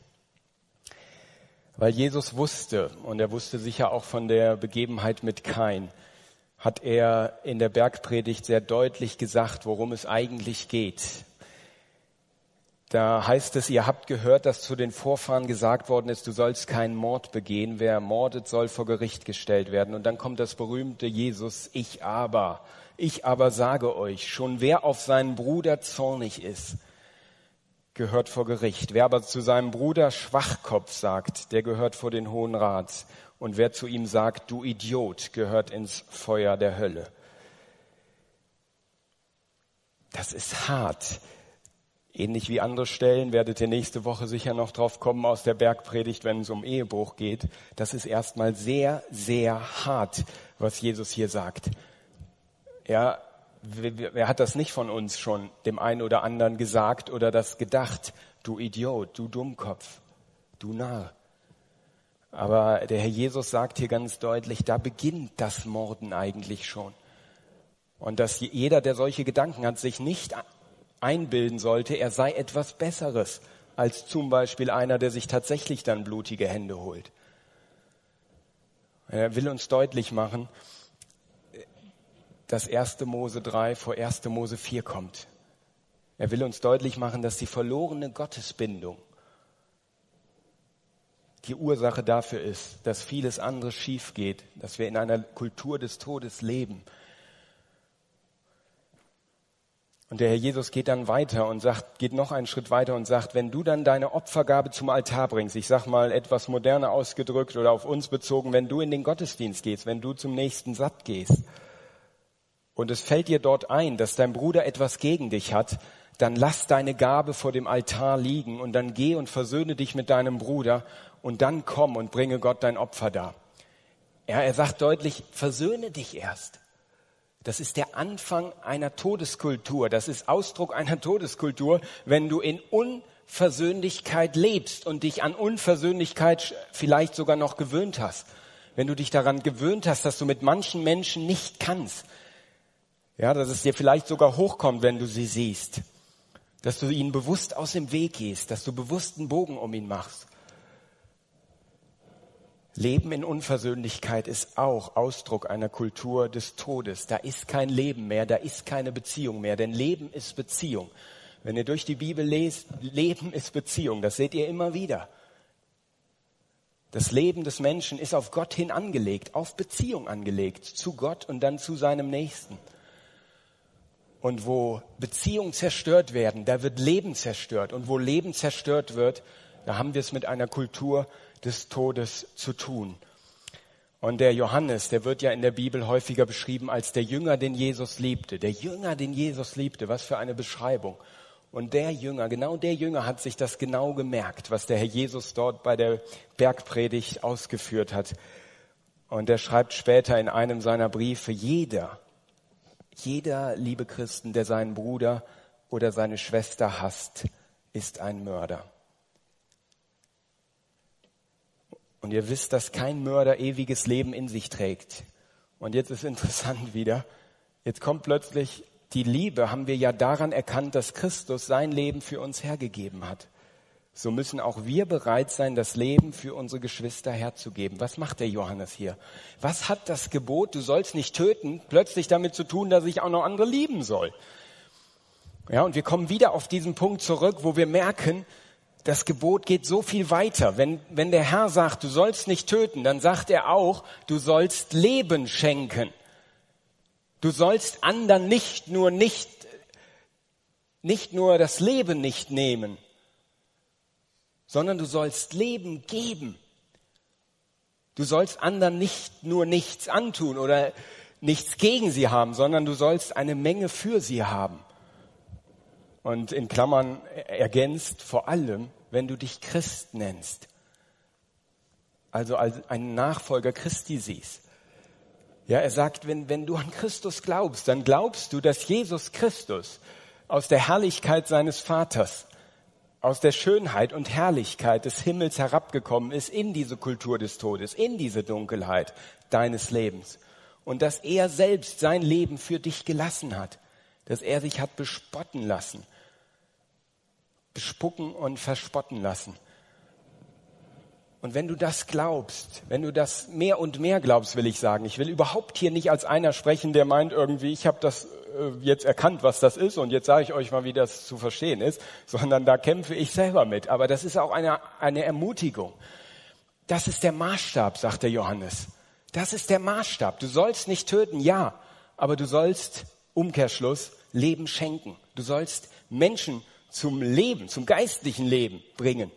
Weil Jesus wusste, und er wusste sicher auch von der Begebenheit mit Kain, hat er in der Bergpredigt sehr deutlich gesagt, worum es eigentlich geht. Da heißt es, ihr habt gehört, dass zu den Vorfahren gesagt worden ist, du sollst keinen Mord begehen. Wer mordet, soll vor Gericht gestellt werden. Und dann kommt das berühmte Jesus, ich aber, ich aber sage euch, schon wer auf seinen Bruder zornig ist, gehört vor Gericht. Wer aber zu seinem Bruder Schwachkopf sagt, der gehört vor den Hohen Rat. Und wer zu ihm sagt, du Idiot, gehört ins Feuer der Hölle. Das ist hart. Ähnlich wie andere Stellen werdet ihr nächste Woche sicher noch drauf kommen aus der Bergpredigt, wenn es um Ehebruch geht. Das ist erstmal sehr, sehr hart, was Jesus hier sagt. Ja, wer hat das nicht von uns schon dem einen oder anderen gesagt oder das gedacht? Du Idiot, du Dummkopf, du Narr. Aber der Herr Jesus sagt hier ganz deutlich, da beginnt das Morden eigentlich schon. Und dass jeder, der solche Gedanken hat, sich nicht einbilden sollte, er sei etwas Besseres als zum Beispiel einer, der sich tatsächlich dann blutige Hände holt. Er will uns deutlich machen, dass 1. Mose 3 vor 1. Mose 4 kommt. Er will uns deutlich machen, dass die verlorene Gottesbindung die Ursache dafür ist, dass vieles anderes schief geht, dass wir in einer Kultur des Todes leben. Und der Herr Jesus geht dann weiter und sagt, geht noch einen Schritt weiter und sagt, wenn du dann deine Opfergabe zum Altar bringst, ich sag mal etwas moderner ausgedrückt oder auf uns bezogen, wenn du in den Gottesdienst gehst, wenn du zum nächsten Satt gehst, und es fällt dir dort ein, dass dein Bruder etwas gegen dich hat, dann lass deine Gabe vor dem Altar liegen und dann geh und versöhne dich mit deinem Bruder und dann komm und bringe Gott dein Opfer dar. Ja, er sagt deutlich, versöhne dich erst. Das ist der Anfang einer Todeskultur. Das ist Ausdruck einer Todeskultur, wenn du in Unversöhnlichkeit lebst und dich an Unversöhnlichkeit vielleicht sogar noch gewöhnt hast. Wenn du dich daran gewöhnt hast, dass du mit manchen Menschen nicht kannst, ja, dass es dir vielleicht sogar hochkommt, wenn du sie siehst. Dass du ihnen bewusst aus dem Weg gehst, dass du bewusst einen Bogen um ihn machst. Leben in Unversöhnlichkeit ist auch Ausdruck einer Kultur des Todes. Da ist kein Leben mehr, da ist keine Beziehung mehr, denn Leben ist Beziehung. Wenn ihr durch die Bibel lest, Leben ist Beziehung, das seht ihr immer wieder. Das Leben des Menschen ist auf Gott hin angelegt, auf Beziehung angelegt, zu Gott und dann zu seinem Nächsten. Und wo Beziehungen zerstört werden, da wird Leben zerstört. Und wo Leben zerstört wird, da haben wir es mit einer Kultur des Todes zu tun. Und der Johannes, der wird ja in der Bibel häufiger beschrieben als der Jünger, den Jesus liebte. Der Jünger, den Jesus liebte, was für eine Beschreibung. Und der Jünger, genau der Jünger hat sich das genau gemerkt, was der Herr Jesus dort bei der Bergpredigt ausgeführt hat. Und er schreibt später in einem seiner Briefe, jeder, jeder, liebe Christen, der seinen Bruder oder seine Schwester hasst, ist ein Mörder. Und ihr wisst, dass kein Mörder ewiges Leben in sich trägt. Und jetzt ist (laughs) interessant wieder. Jetzt kommt plötzlich die Liebe, haben wir ja daran erkannt, dass Christus sein Leben für uns hergegeben hat so müssen auch wir bereit sein, das Leben für unsere Geschwister herzugeben. Was macht der Johannes hier? Was hat das Gebot, du sollst nicht töten, plötzlich damit zu tun, dass ich auch noch andere lieben soll? Ja, und wir kommen wieder auf diesen Punkt zurück, wo wir merken, das Gebot geht so viel weiter. Wenn, wenn der Herr sagt, du sollst nicht töten, dann sagt er auch, du sollst Leben schenken. Du sollst anderen nicht nur nicht, nicht nur das Leben nicht nehmen, sondern du sollst Leben geben. Du sollst anderen nicht nur nichts antun oder nichts gegen sie haben, sondern du sollst eine Menge für sie haben. Und in Klammern ergänzt vor allem, wenn du dich Christ nennst. Also als einen Nachfolger Christi siehst. Ja, er sagt, wenn, wenn du an Christus glaubst, dann glaubst du, dass Jesus Christus aus der Herrlichkeit seines Vaters aus der Schönheit und Herrlichkeit des Himmels herabgekommen ist in diese Kultur des Todes, in diese Dunkelheit deines Lebens. Und dass er selbst sein Leben für dich gelassen hat, dass er sich hat bespotten lassen, bespucken und verspotten lassen. Und wenn du das glaubst, wenn du das mehr und mehr glaubst, will ich sagen, ich will überhaupt hier nicht als einer sprechen, der meint irgendwie, ich habe das äh, jetzt erkannt, was das ist und jetzt sage ich euch mal, wie das zu verstehen ist, (laughs) sondern da kämpfe ich selber mit. Aber das ist auch eine, eine Ermutigung. Das ist der Maßstab, sagt der Johannes. Das ist der Maßstab. Du sollst nicht töten, ja, aber du sollst, Umkehrschluss, Leben schenken. Du sollst Menschen zum Leben, zum geistlichen Leben bringen.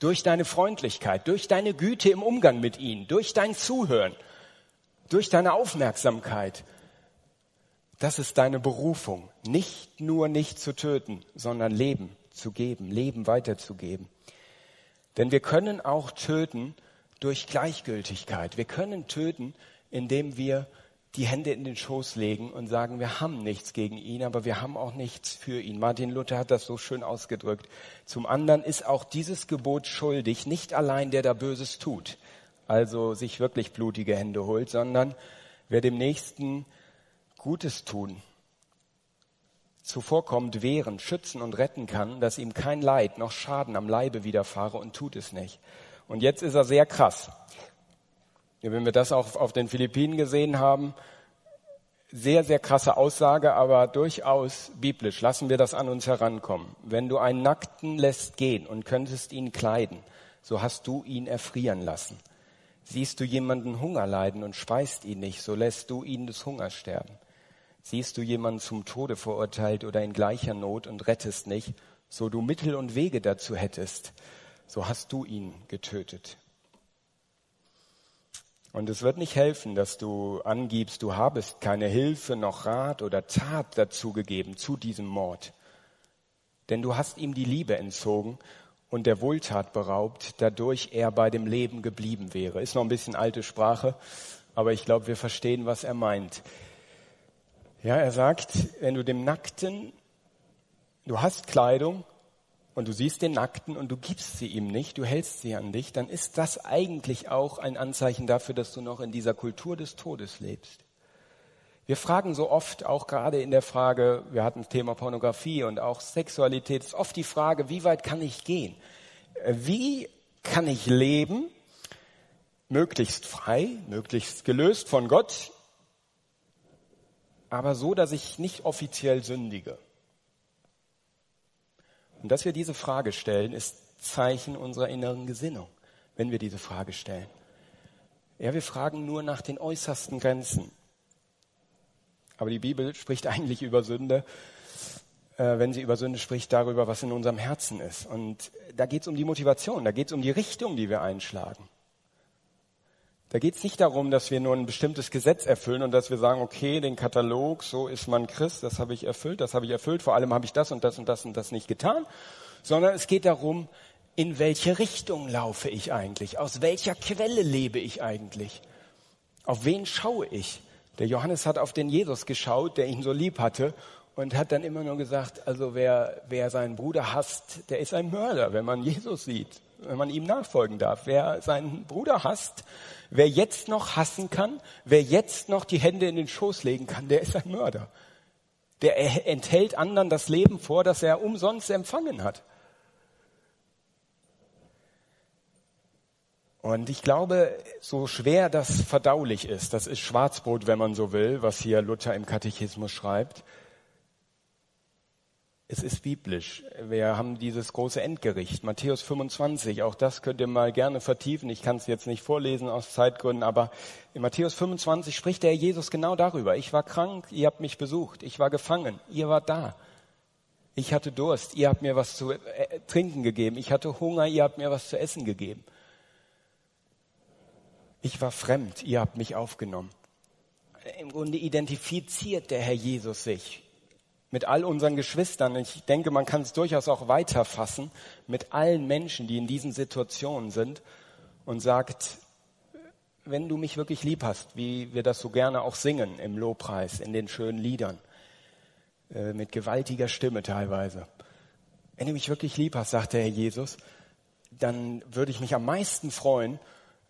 Durch deine Freundlichkeit, durch deine Güte im Umgang mit ihnen, durch dein Zuhören, durch deine Aufmerksamkeit. Das ist deine Berufung. Nicht nur nicht zu töten, sondern Leben zu geben, Leben weiterzugeben. Denn wir können auch töten durch Gleichgültigkeit. Wir können töten, indem wir die Hände in den Schoß legen und sagen, wir haben nichts gegen ihn, aber wir haben auch nichts für ihn. Martin Luther hat das so schön ausgedrückt. Zum anderen ist auch dieses Gebot schuldig, nicht allein der da Böses tut, also sich wirklich blutige Hände holt, sondern wer dem Nächsten Gutes tun, zuvorkommt, wehren, schützen und retten kann, dass ihm kein Leid noch Schaden am Leibe widerfahre und tut es nicht. Und jetzt ist er sehr krass. Wenn wir das auch auf den Philippinen gesehen haben, sehr, sehr krasse Aussage, aber durchaus biblisch. Lassen wir das an uns herankommen. Wenn du einen Nackten lässt gehen und könntest ihn kleiden, so hast du ihn erfrieren lassen. Siehst du jemanden Hunger leiden und speist ihn nicht, so lässt du ihn des Hungers sterben. Siehst du jemanden zum Tode verurteilt oder in gleicher Not und rettest nicht, so du Mittel und Wege dazu hättest, so hast du ihn getötet. Und es wird nicht helfen, dass du angibst, du habest keine Hilfe noch Rat oder Tat dazu gegeben zu diesem Mord. Denn du hast ihm die Liebe entzogen und der Wohltat beraubt, dadurch er bei dem Leben geblieben wäre. Ist noch ein bisschen alte Sprache, aber ich glaube, wir verstehen, was er meint. Ja, er sagt, wenn du dem Nackten, du hast Kleidung und du siehst den Nackten und du gibst sie ihm nicht, du hältst sie an dich, dann ist das eigentlich auch ein Anzeichen dafür, dass du noch in dieser Kultur des Todes lebst. Wir fragen so oft, auch gerade in der Frage, wir hatten das Thema Pornografie und auch Sexualität, ist oft die Frage, wie weit kann ich gehen? Wie kann ich leben, möglichst frei, möglichst gelöst von Gott, aber so, dass ich nicht offiziell sündige. Und dass wir diese Frage stellen, ist Zeichen unserer inneren Gesinnung, wenn wir diese Frage stellen. Ja, wir fragen nur nach den äußersten Grenzen. Aber die Bibel spricht (laughs) eigentlich über Sünde, äh, wenn sie über Sünde spricht, darüber, was in unserem Herzen ist. Und da geht es um die Motivation, da geht es um die Richtung, die wir einschlagen. Da geht es nicht darum, dass wir nur ein bestimmtes Gesetz erfüllen und dass wir sagen, okay, den Katalog, so ist man Christ, das habe ich erfüllt, das habe ich erfüllt, vor allem habe ich das und das und das und das nicht getan, sondern es geht darum, in welche Richtung laufe ich eigentlich, aus welcher Quelle lebe ich eigentlich, auf wen schaue ich. Der Johannes hat auf den Jesus geschaut, der ihn so lieb hatte und hat dann immer nur gesagt, also wer, wer seinen Bruder hasst, der ist ein Mörder, wenn man Jesus sieht wenn man ihm nachfolgen darf. Wer seinen Bruder hasst, wer jetzt noch hassen kann, wer jetzt noch die Hände in den Schoß legen kann, der ist ein Mörder. Der enthält anderen das Leben vor, das er umsonst empfangen hat. Und ich glaube, so schwer das verdaulich ist, das ist Schwarzbrot, wenn man so will, was hier Luther im Katechismus schreibt, es ist biblisch. Wir haben dieses große Endgericht, Matthäus 25. Auch das könnt ihr mal gerne vertiefen. Ich kann es jetzt nicht vorlesen aus Zeitgründen, aber in Matthäus 25 spricht der Jesus genau darüber. Ich war krank, ihr habt mich besucht. Ich war gefangen, ihr wart da. Ich hatte Durst, ihr habt mir was zu äh, trinken gegeben. Ich hatte Hunger, ihr habt mir was zu essen gegeben. Ich war fremd, ihr habt mich aufgenommen. Im Grunde identifiziert der Herr Jesus sich mit all unseren Geschwistern. Ich denke, man kann es durchaus auch weiterfassen mit allen Menschen, die in diesen Situationen sind und sagt, wenn du mich wirklich lieb hast, wie wir das so gerne auch singen im Lobpreis, in den schönen Liedern, äh, mit gewaltiger Stimme teilweise. Wenn du mich wirklich lieb hast, sagt der Herr Jesus, dann würde ich mich am meisten freuen,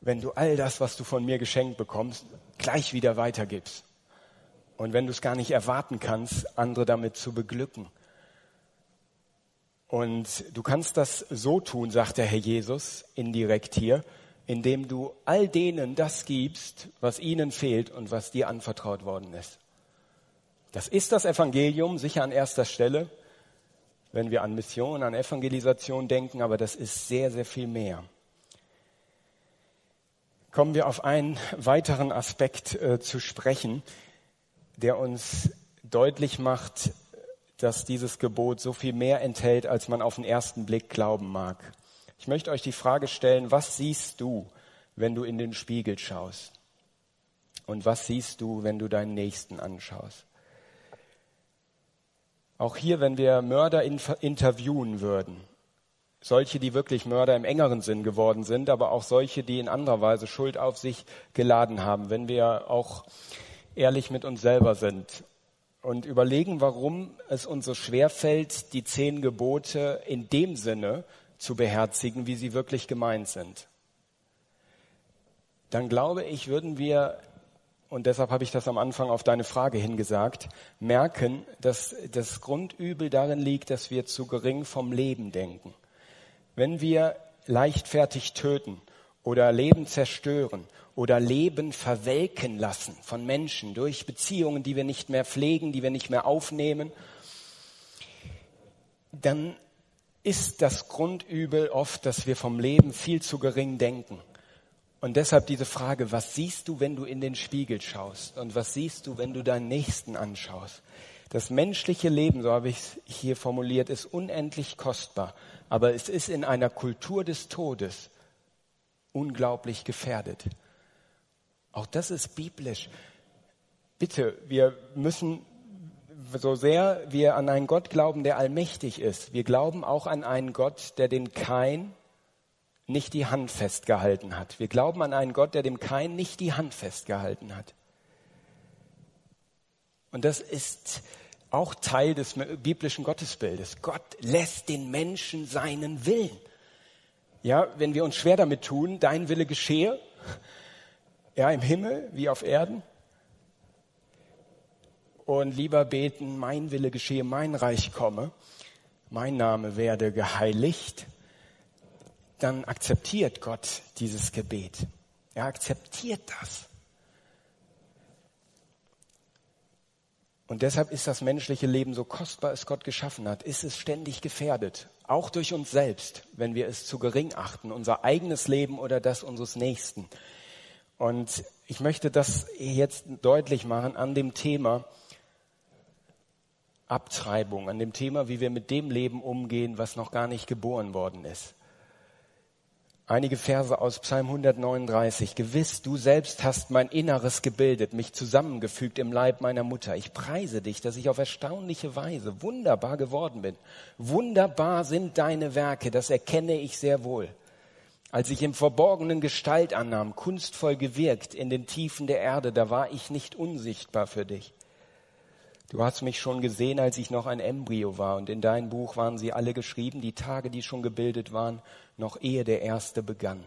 wenn du all das, was du von mir geschenkt bekommst, gleich wieder weitergibst. Und wenn du es gar nicht erwarten kannst, andere damit zu beglücken. Und du kannst das so tun, sagt der Herr Jesus indirekt hier, indem du all denen das gibst, was ihnen fehlt und was dir anvertraut worden ist. Das ist das Evangelium, sicher an erster Stelle, wenn wir an Mission, an Evangelisation denken, aber das ist sehr, sehr viel mehr. Kommen wir auf einen weiteren Aspekt äh, zu sprechen, der uns deutlich macht, dass dieses Gebot so viel mehr enthält, als man auf den ersten Blick glauben mag. Ich möchte euch die Frage stellen, was siehst du, wenn du in den Spiegel schaust? Und was siehst du, wenn du deinen Nächsten anschaust? Auch hier, wenn wir Mörder interviewen würden, solche, die wirklich Mörder im engeren Sinn geworden sind, aber auch solche, die in anderer Weise Schuld auf sich geladen haben, wenn wir auch ehrlich mit uns selber sind und überlegen, warum es uns so schwer fällt, die zehn Gebote in dem Sinne zu beherzigen, wie sie wirklich gemeint sind, dann glaube ich, würden wir, und deshalb habe ich das am Anfang auf deine Frage hingesagt, merken, dass das Grundübel darin liegt, dass wir zu gering vom Leben denken. Wenn wir leichtfertig töten oder Leben zerstören oder Leben verwelken lassen von Menschen durch Beziehungen, die wir nicht mehr pflegen, die wir nicht mehr aufnehmen, dann ist das Grundübel oft, dass wir vom Leben viel zu gering denken. Und deshalb diese Frage, was siehst du, wenn du in den Spiegel schaust? Und was siehst du, wenn du deinen Nächsten anschaust? Das menschliche Leben, so habe ich es hier formuliert, ist unendlich kostbar aber es ist in einer Kultur des Todes unglaublich gefährdet. Auch das ist biblisch. Bitte, wir müssen, so sehr wir an einen Gott glauben, der allmächtig ist, wir glauben auch an einen Gott, der den Kain nicht die Hand festgehalten hat. Wir glauben an einen Gott, der dem Kain nicht die Hand festgehalten hat. Und das ist auch Teil des biblischen Gottesbildes. Gott lässt den Menschen seinen Willen. Ja, wenn wir uns schwer damit tun, dein Wille geschehe, ja, im Himmel wie auf Erden, und lieber beten, mein Wille geschehe, mein Reich komme, mein Name werde geheiligt, dann akzeptiert Gott dieses Gebet. Er akzeptiert das. Und deshalb ist das menschliche Leben so kostbar, es Gott geschaffen hat, ist es ständig gefährdet. Auch durch uns selbst, wenn wir es zu gering achten, unser eigenes Leben oder das unseres Nächsten. Und ich möchte das jetzt deutlich machen an dem Thema Abtreibung, an dem Thema, wie wir mit dem Leben umgehen, was noch gar nicht geboren worden ist. Einige Verse aus Psalm 139. Gewiss, du selbst hast mein Inneres gebildet, mich zusammengefügt im Leib meiner Mutter. Ich preise dich, dass ich auf erstaunliche Weise wunderbar geworden bin. Wunderbar sind deine Werke, das erkenne ich sehr wohl. Als ich im Verborgenen Gestalt annahm, kunstvoll gewirkt in den Tiefen der Erde, da war ich nicht unsichtbar für dich. Du hast mich schon gesehen, als ich noch ein Embryo war, und in dein Buch waren sie alle geschrieben, die Tage, die schon gebildet waren, noch ehe der erste begann.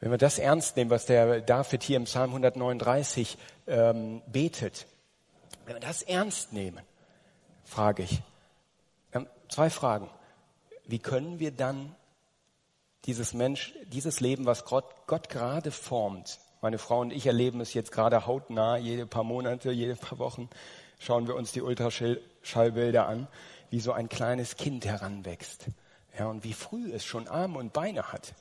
Wenn wir das ernst nehmen, was der David hier im Psalm 139 ähm, betet, wenn wir das ernst nehmen, frage ich, ähm, zwei Fragen. Wie können wir dann dieses Mensch, dieses Leben, was Gott, Gott gerade formt, meine Frau und ich erleben es jetzt gerade hautnah, jede paar Monate, jede paar Wochen schauen wir uns die Ultraschallbilder an, wie so ein kleines Kind heranwächst. Ja, und wie früh es schon Arme und Beine hat.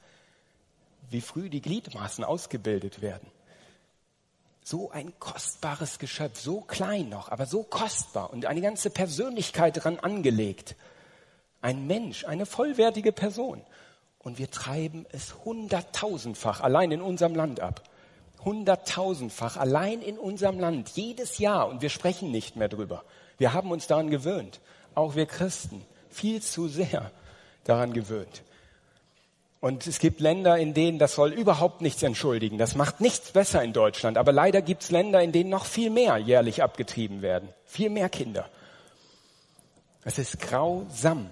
Wie früh die Gliedmaßen ausgebildet werden. So ein kostbares Geschöpf, so klein noch, aber so kostbar und eine ganze Persönlichkeit daran angelegt. Ein Mensch, eine vollwertige Person. Und wir treiben es hunderttausendfach allein in unserem Land ab hunderttausendfach allein in unserem Land jedes Jahr und wir sprechen nicht mehr drüber. Wir haben uns daran gewöhnt, auch wir Christen, viel zu sehr daran gewöhnt. Und es gibt Länder, in denen das soll überhaupt nichts entschuldigen. Das macht nichts besser in Deutschland. Aber leider gibt es Länder, in denen noch viel mehr jährlich abgetrieben werden. Viel mehr Kinder. Es ist grausam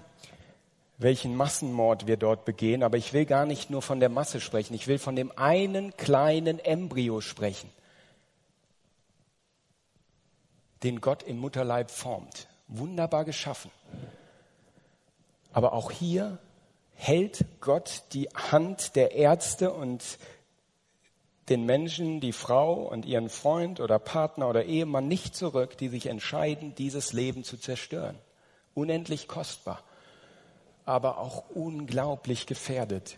welchen Massenmord wir dort begehen, aber ich will gar nicht nur von der Masse sprechen, ich will von dem einen kleinen Embryo sprechen, den Gott im Mutterleib formt. Wunderbar geschaffen. Aber auch hier hält Gott die Hand der Ärzte und den Menschen, die Frau und ihren Freund oder Partner oder Ehemann nicht zurück, die sich entscheiden, dieses Leben zu zerstören. Unendlich kostbar aber auch unglaublich gefährdet.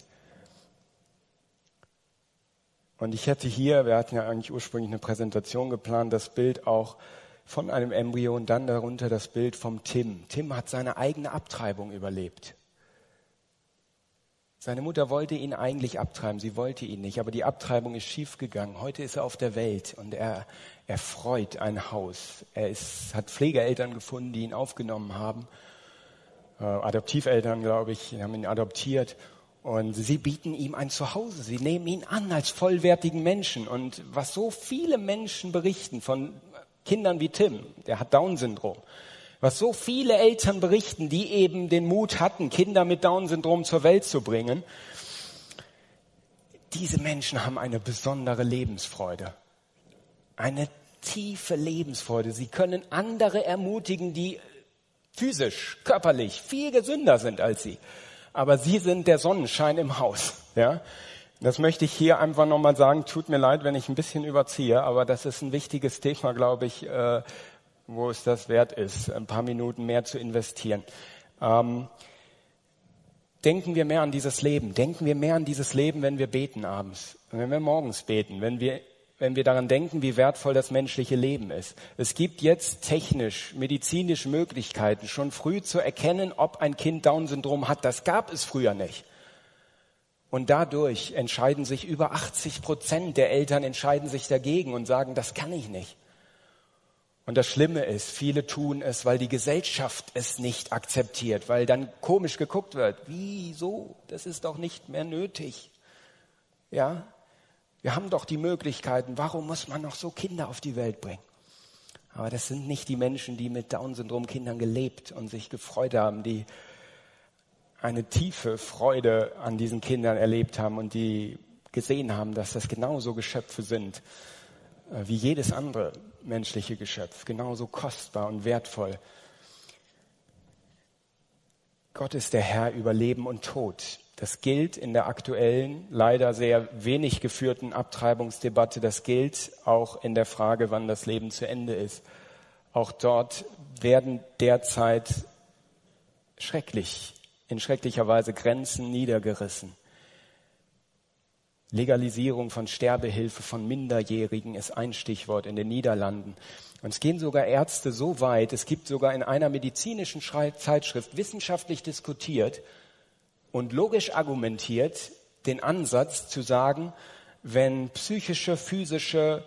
Und ich hätte hier, wir hatten ja eigentlich ursprünglich eine Präsentation geplant, das Bild auch von einem Embryo und dann darunter das Bild vom Tim. Tim hat seine eigene Abtreibung überlebt. Seine Mutter wollte ihn eigentlich abtreiben, sie wollte ihn nicht, aber die Abtreibung ist schiefgegangen. Heute ist er auf der Welt und er, er freut ein Haus. Er ist, hat Pflegeeltern gefunden, die ihn aufgenommen haben. Äh, Adoptiveltern, glaube ich, haben ihn adoptiert. Und sie bieten ihm ein Zuhause. Sie nehmen ihn an als vollwertigen Menschen. Und was so viele Menschen berichten von Kindern wie Tim, der hat Down-Syndrom, was so viele Eltern berichten, die eben den Mut hatten, Kinder mit Down-Syndrom zur Welt zu bringen, diese Menschen haben eine besondere Lebensfreude. Eine tiefe Lebensfreude. Sie können andere ermutigen, die physisch, körperlich viel gesünder sind als sie. Aber sie sind der Sonnenschein im Haus. Ja? Das möchte ich hier einfach nochmal sagen. Tut mir leid, wenn ich ein bisschen überziehe, aber das ist ein wichtiges Thema, glaube ich, äh, wo es das wert ist, ein paar Minuten mehr zu investieren. Ähm, denken wir mehr an dieses Leben. Denken wir mehr an dieses Leben, wenn wir beten abends, wenn wir morgens beten, wenn wir, wenn wir daran denken, wie wertvoll das menschliche Leben ist. Es gibt jetzt technisch, medizinisch Möglichkeiten, schon früh zu erkennen, ob ein Kind Down-Syndrom hat. Das gab es früher nicht. Und dadurch entscheiden sich über 80 Prozent der Eltern entscheiden sich dagegen und sagen, das kann ich nicht. Und das Schlimme ist, viele tun es, weil die Gesellschaft es nicht akzeptiert, weil dann komisch geguckt wird. Wieso? Das ist doch nicht mehr nötig. Ja? Wir haben doch die Möglichkeiten. Warum muss man noch so Kinder auf die Welt bringen? Aber das sind nicht die Menschen, die mit Down-Syndrom Kindern gelebt und sich gefreut haben, die eine tiefe Freude an diesen Kindern erlebt haben und die gesehen haben, dass das genauso Geschöpfe sind äh, wie jedes andere menschliche Geschöpf, genauso kostbar und wertvoll. Gott ist der Herr über Leben und Tod. Das gilt in der aktuellen, leider sehr wenig geführten Abtreibungsdebatte. Das gilt auch in der Frage, wann das Leben zu Ende ist. Auch dort werden derzeit schrecklich, in schrecklicher Weise Grenzen niedergerissen. Legalisierung von Sterbehilfe von Minderjährigen ist ein Stichwort in den Niederlanden. Und es gehen sogar Ärzte so weit, es gibt sogar in einer medizinischen Zeitschrift wissenschaftlich diskutiert und logisch argumentiert den Ansatz zu sagen, wenn psychische, physische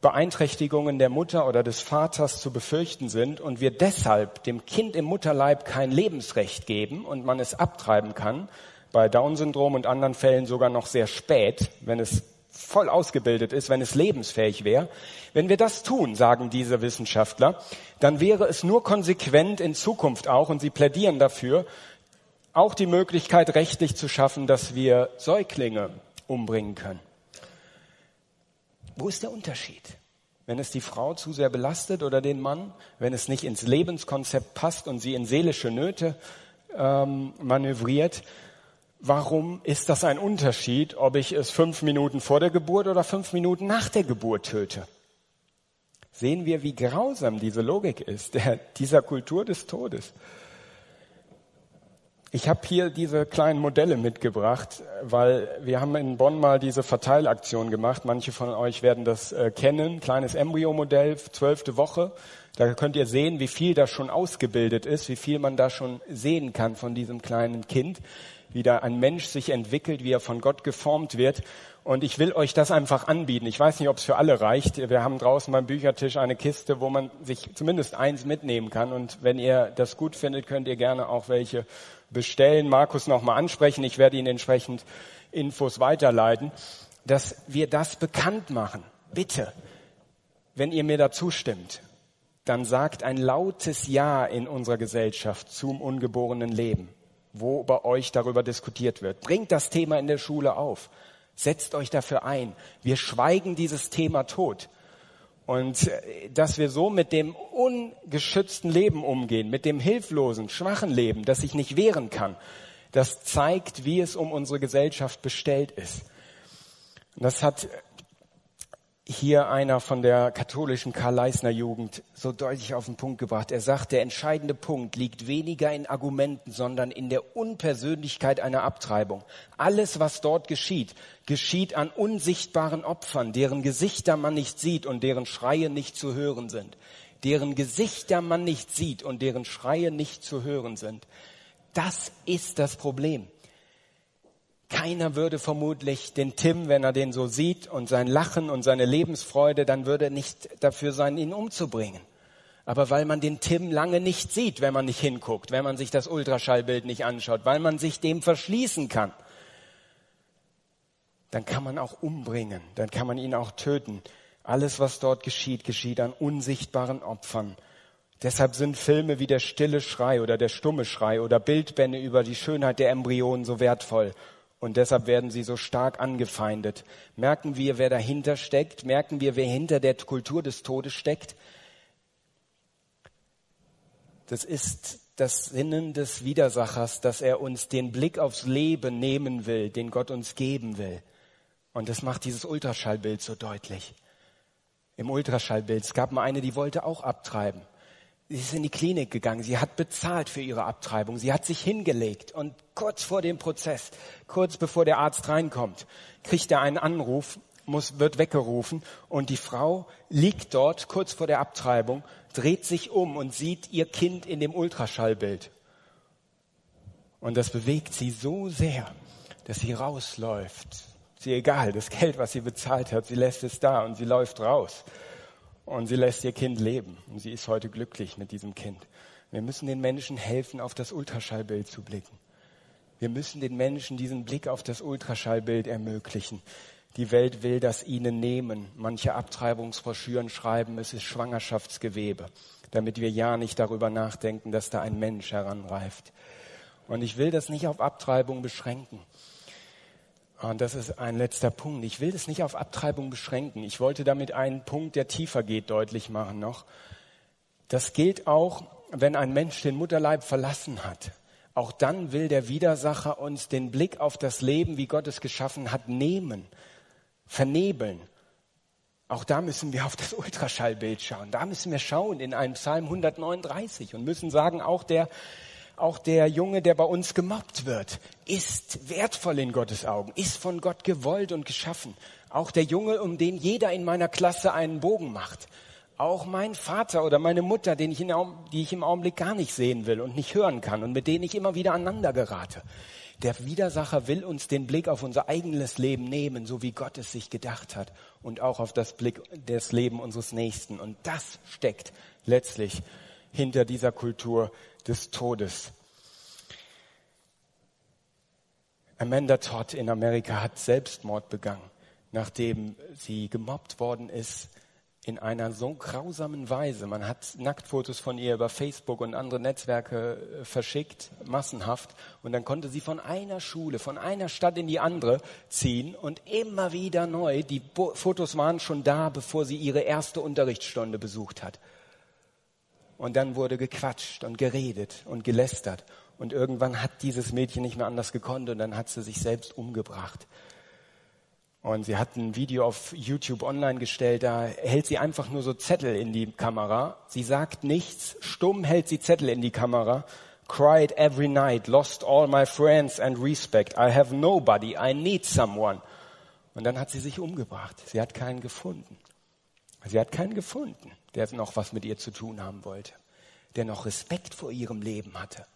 Beeinträchtigungen der Mutter oder des Vaters zu befürchten sind und wir deshalb dem Kind im Mutterleib kein Lebensrecht geben und man es abtreiben kann, bei Down-Syndrom und anderen Fällen sogar noch sehr spät, wenn es voll ausgebildet ist, wenn es lebensfähig wäre. Wenn wir das tun, sagen diese Wissenschaftler, dann wäre es nur konsequent in Zukunft auch, und sie plädieren dafür, auch die Möglichkeit rechtlich zu schaffen, dass wir Säuglinge umbringen können. Wo ist der Unterschied? Wenn es die Frau zu sehr belastet oder den Mann, wenn es nicht ins Lebenskonzept passt und sie in seelische Nöte ähm, manövriert, Warum ist das ein Unterschied, ob ich es fünf Minuten vor der Geburt oder fünf Minuten nach der Geburt töte? Sehen wir, wie grausam diese Logik ist, der, dieser Kultur des Todes. Ich habe hier diese kleinen Modelle mitgebracht, weil wir haben in Bonn mal diese Verteilaktion gemacht. Manche von euch werden das äh, kennen. Kleines Embryo-Modell, zwölfte Woche. Da könnt ihr sehen, wie viel da schon ausgebildet ist, wie viel man da schon sehen kann von diesem kleinen Kind wie da ein Mensch sich entwickelt, wie er von Gott geformt wird. Und ich will euch das einfach anbieten. Ich weiß nicht, ob es für alle reicht. Wir haben draußen beim Büchertisch eine Kiste, wo man sich zumindest eins mitnehmen kann. Und wenn ihr das gut findet, könnt ihr gerne auch welche bestellen. Markus nochmal ansprechen. Ich werde Ihnen entsprechend Infos weiterleiten, dass wir das bekannt machen. Bitte, wenn ihr mir da zustimmt, dann sagt ein lautes Ja in unserer Gesellschaft zum ungeborenen Leben wo bei euch darüber diskutiert wird. Bringt das Thema in der Schule auf. Setzt euch dafür ein. Wir schweigen dieses Thema tot. Und äh, dass wir so mit dem ungeschützten Leben umgehen, mit dem hilflosen, schwachen Leben, das sich nicht wehren kann, das zeigt, wie es um unsere Gesellschaft bestellt ist. Und das hat hier einer von der katholischen Karl-Leisner-Jugend so deutlich auf den Punkt gebracht. Er sagt, der entscheidende Punkt liegt weniger in Argumenten, sondern in der Unpersönlichkeit einer Abtreibung. Alles, was dort geschieht, geschieht an unsichtbaren Opfern, deren Gesichter man nicht sieht und deren Schreie nicht zu hören sind. Deren Gesichter man nicht sieht und deren Schreie nicht zu hören sind. Das ist das Problem. Keiner würde vermutlich den Tim, wenn er den so sieht und sein Lachen und seine Lebensfreude, dann würde er nicht dafür sein, ihn umzubringen. Aber weil man den Tim lange nicht sieht, wenn man nicht hinguckt, wenn man sich das Ultraschallbild nicht anschaut, weil man sich dem verschließen kann, dann kann man auch umbringen, dann kann man ihn auch töten. Alles, was dort geschieht, geschieht an unsichtbaren Opfern. Deshalb sind Filme wie der stille Schrei oder der stumme Schrei oder Bildbände über die Schönheit der Embryonen so wertvoll und deshalb werden sie so stark angefeindet. Merken wir, wer dahinter steckt? Merken wir, wer hinter der Kultur des Todes steckt? Das ist das Sinnen des Widersachers, dass er uns den Blick aufs Leben nehmen will, den Gott uns geben will. Und das macht dieses Ultraschallbild so deutlich. Im Ultraschallbild, es gab mal eine, die wollte auch abtreiben. Sie ist in die Klinik gegangen. Sie hat bezahlt für ihre Abtreibung. Sie hat sich hingelegt. Und kurz vor dem Prozess, kurz bevor der Arzt reinkommt, kriegt er einen Anruf, muss, wird weggerufen. Und die Frau liegt dort kurz vor der Abtreibung, dreht sich um und sieht ihr Kind in dem Ultraschallbild. Und das bewegt sie so sehr, dass sie rausläuft. Sie egal, das Geld, was sie bezahlt hat, sie lässt es da und sie läuft raus und sie lässt ihr Kind leben. Und sie ist heute glücklich mit diesem Kind. Wir müssen den Menschen helfen, auf das Ultraschallbild zu blicken. Wir müssen den Menschen diesen Blick auf das Ultraschallbild ermöglichen. Die Welt will das ihnen nehmen. Manche Abtreibungsbroschüren schreiben, es ist Schwangerschaftsgewebe, damit wir ja nicht darüber nachdenken, dass da ein Mensch heranreift. Und ich will das nicht auf Abtreibung beschränken. Und das ist ein letzter Punkt. Ich will das nicht auf Abtreibung beschränken. Ich wollte damit einen Punkt, der tiefer geht, deutlich machen noch. Das gilt auch, wenn ein Mensch den Mutterleib verlassen hat. Auch dann will der Widersacher uns den Blick auf das Leben, wie Gott es geschaffen hat, nehmen, vernebeln. Auch da müssen wir auf das Ultraschallbild schauen. Da müssen wir schauen in einem Psalm 139 und müssen sagen, auch der auch der Junge, der bei uns gemobbt wird, ist wertvoll in Gottes Augen, ist von Gott gewollt und geschaffen. Auch der Junge, um den jeder in meiner Klasse einen Bogen macht. Auch mein Vater oder meine Mutter, den ich in, die ich im Augenblick gar nicht sehen will und nicht hören kann und mit denen ich immer wieder aneinander gerate. Der Widersacher will uns den Blick auf unser eigenes Leben nehmen, so wie Gott es sich gedacht hat und auch auf das Blick des Leben unseres Nächsten. Und das steckt letztlich hinter dieser Kultur des Todes. Amanda Todd in Amerika hat Selbstmord begangen, nachdem sie gemobbt worden ist in einer so grausamen Weise. Man hat Nacktfotos von ihr über Facebook und andere Netzwerke äh, verschickt, massenhaft. Und dann konnte sie von einer Schule, von einer Stadt in die andere ziehen und immer wieder neu. Die Fotos waren schon da, bevor sie ihre erste Unterrichtsstunde besucht hat. Und dann wurde gequatscht und geredet und gelästert. Und irgendwann hat dieses Mädchen nicht mehr anders gekonnt und dann hat sie sich selbst umgebracht. Und sie hat ein Video auf YouTube online gestellt, da hält sie einfach nur so Zettel in die Kamera. Sie sagt nichts, stumm hält sie Zettel in die Kamera. Cried every night, lost all my friends and respect. I have nobody, I need someone. Und dann hat sie sich umgebracht. Sie hat keinen gefunden. Sie hat keinen gefunden der noch was mit ihr zu tun haben wollte, der noch Respekt vor ihrem Leben hatte,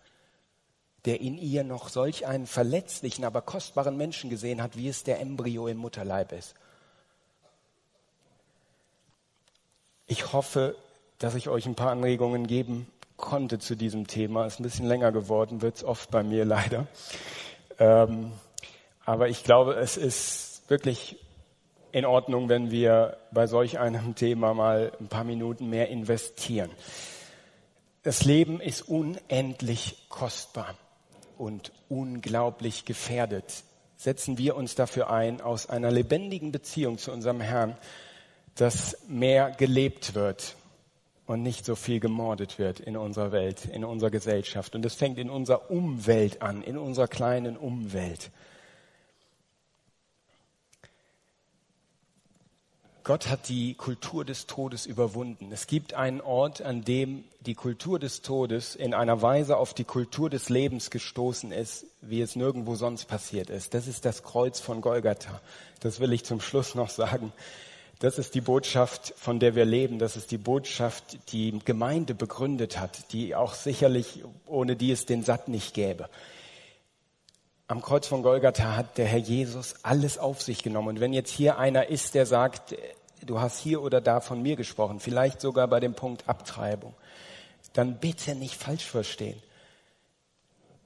der in ihr noch solch einen verletzlichen, aber kostbaren Menschen gesehen hat, wie es der Embryo im Mutterleib ist. Ich hoffe, dass ich euch ein paar Anregungen geben konnte zu diesem Thema. Ist ein bisschen länger geworden, wird es oft bei mir leider. Ähm, aber ich glaube, es ist wirklich in Ordnung, wenn wir bei solch einem Thema mal ein paar Minuten mehr investieren. Das Leben ist unendlich kostbar und unglaublich gefährdet. Setzen wir uns dafür ein, aus einer lebendigen Beziehung zu unserem Herrn, dass mehr gelebt wird und nicht so viel gemordet wird in unserer Welt, in unserer Gesellschaft. Und es fängt in unserer Umwelt an, in unserer kleinen Umwelt. Gott hat die Kultur des Todes überwunden. Es gibt einen Ort, an dem die Kultur des Todes in einer Weise auf die Kultur des Lebens gestoßen ist, wie es nirgendwo sonst passiert ist. Das ist das Kreuz von Golgatha. Das will ich zum Schluss noch sagen. Das ist die Botschaft, von der wir leben. Das ist die Botschaft, die Gemeinde begründet hat, die auch sicherlich, ohne die es den Satt nicht gäbe. Am Kreuz von Golgatha hat der Herr Jesus alles auf sich genommen. Und wenn jetzt hier einer ist, der sagt, du hast hier oder da von mir gesprochen, vielleicht sogar bei dem Punkt Abtreibung, dann bitte nicht falsch verstehen.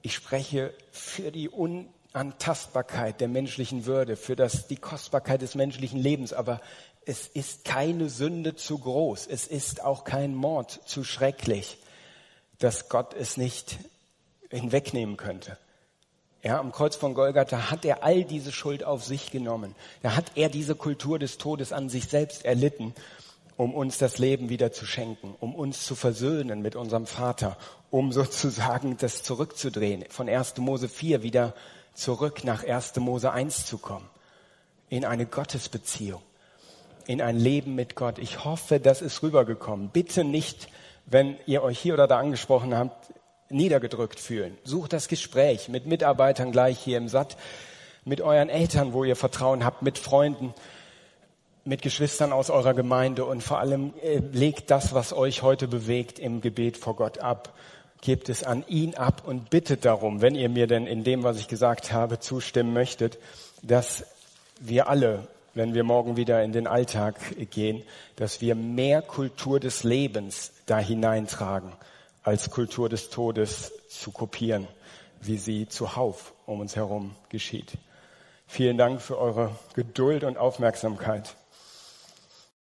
Ich spreche für die Unantastbarkeit der menschlichen Würde, für das, die Kostbarkeit des menschlichen Lebens, aber es ist keine Sünde zu groß, es ist auch kein Mord zu schrecklich, dass Gott es nicht hinwegnehmen könnte. Ja, am Kreuz von Golgatha hat er all diese Schuld auf sich genommen. Da hat er diese Kultur des Todes an sich selbst erlitten, um uns das Leben wieder zu schenken, um uns zu versöhnen mit unserem Vater, um (laughs) sozusagen das zurückzudrehen, von 1. Mose 4 wieder zurück nach 1. Mose 1 zu kommen, in eine Gottesbeziehung, in ein Leben mit Gott. Ich hoffe, das ist rübergekommen. Bitte nicht, wenn ihr euch hier oder da angesprochen habt, niedergedrückt fühlen. Sucht das Gespräch mit Mitarbeitern gleich hier im Satt, mit euren Eltern, wo ihr Vertrauen habt, mit Freunden, mit Geschwistern aus eurer Gemeinde und vor allem äh, legt das, was euch heute bewegt, im Gebet vor Gott ab. Gebt es an ihn ab und bittet darum, wenn ihr mir denn in dem, was ich gesagt habe, zustimmen möchtet, dass wir alle, wenn wir morgen wieder in den Alltag gehen, dass wir mehr Kultur des Lebens da hineintragen als Kultur des Todes zu kopieren, wie sie zuhauf um uns herum geschieht. Vielen Dank für eure Geduld und Aufmerksamkeit.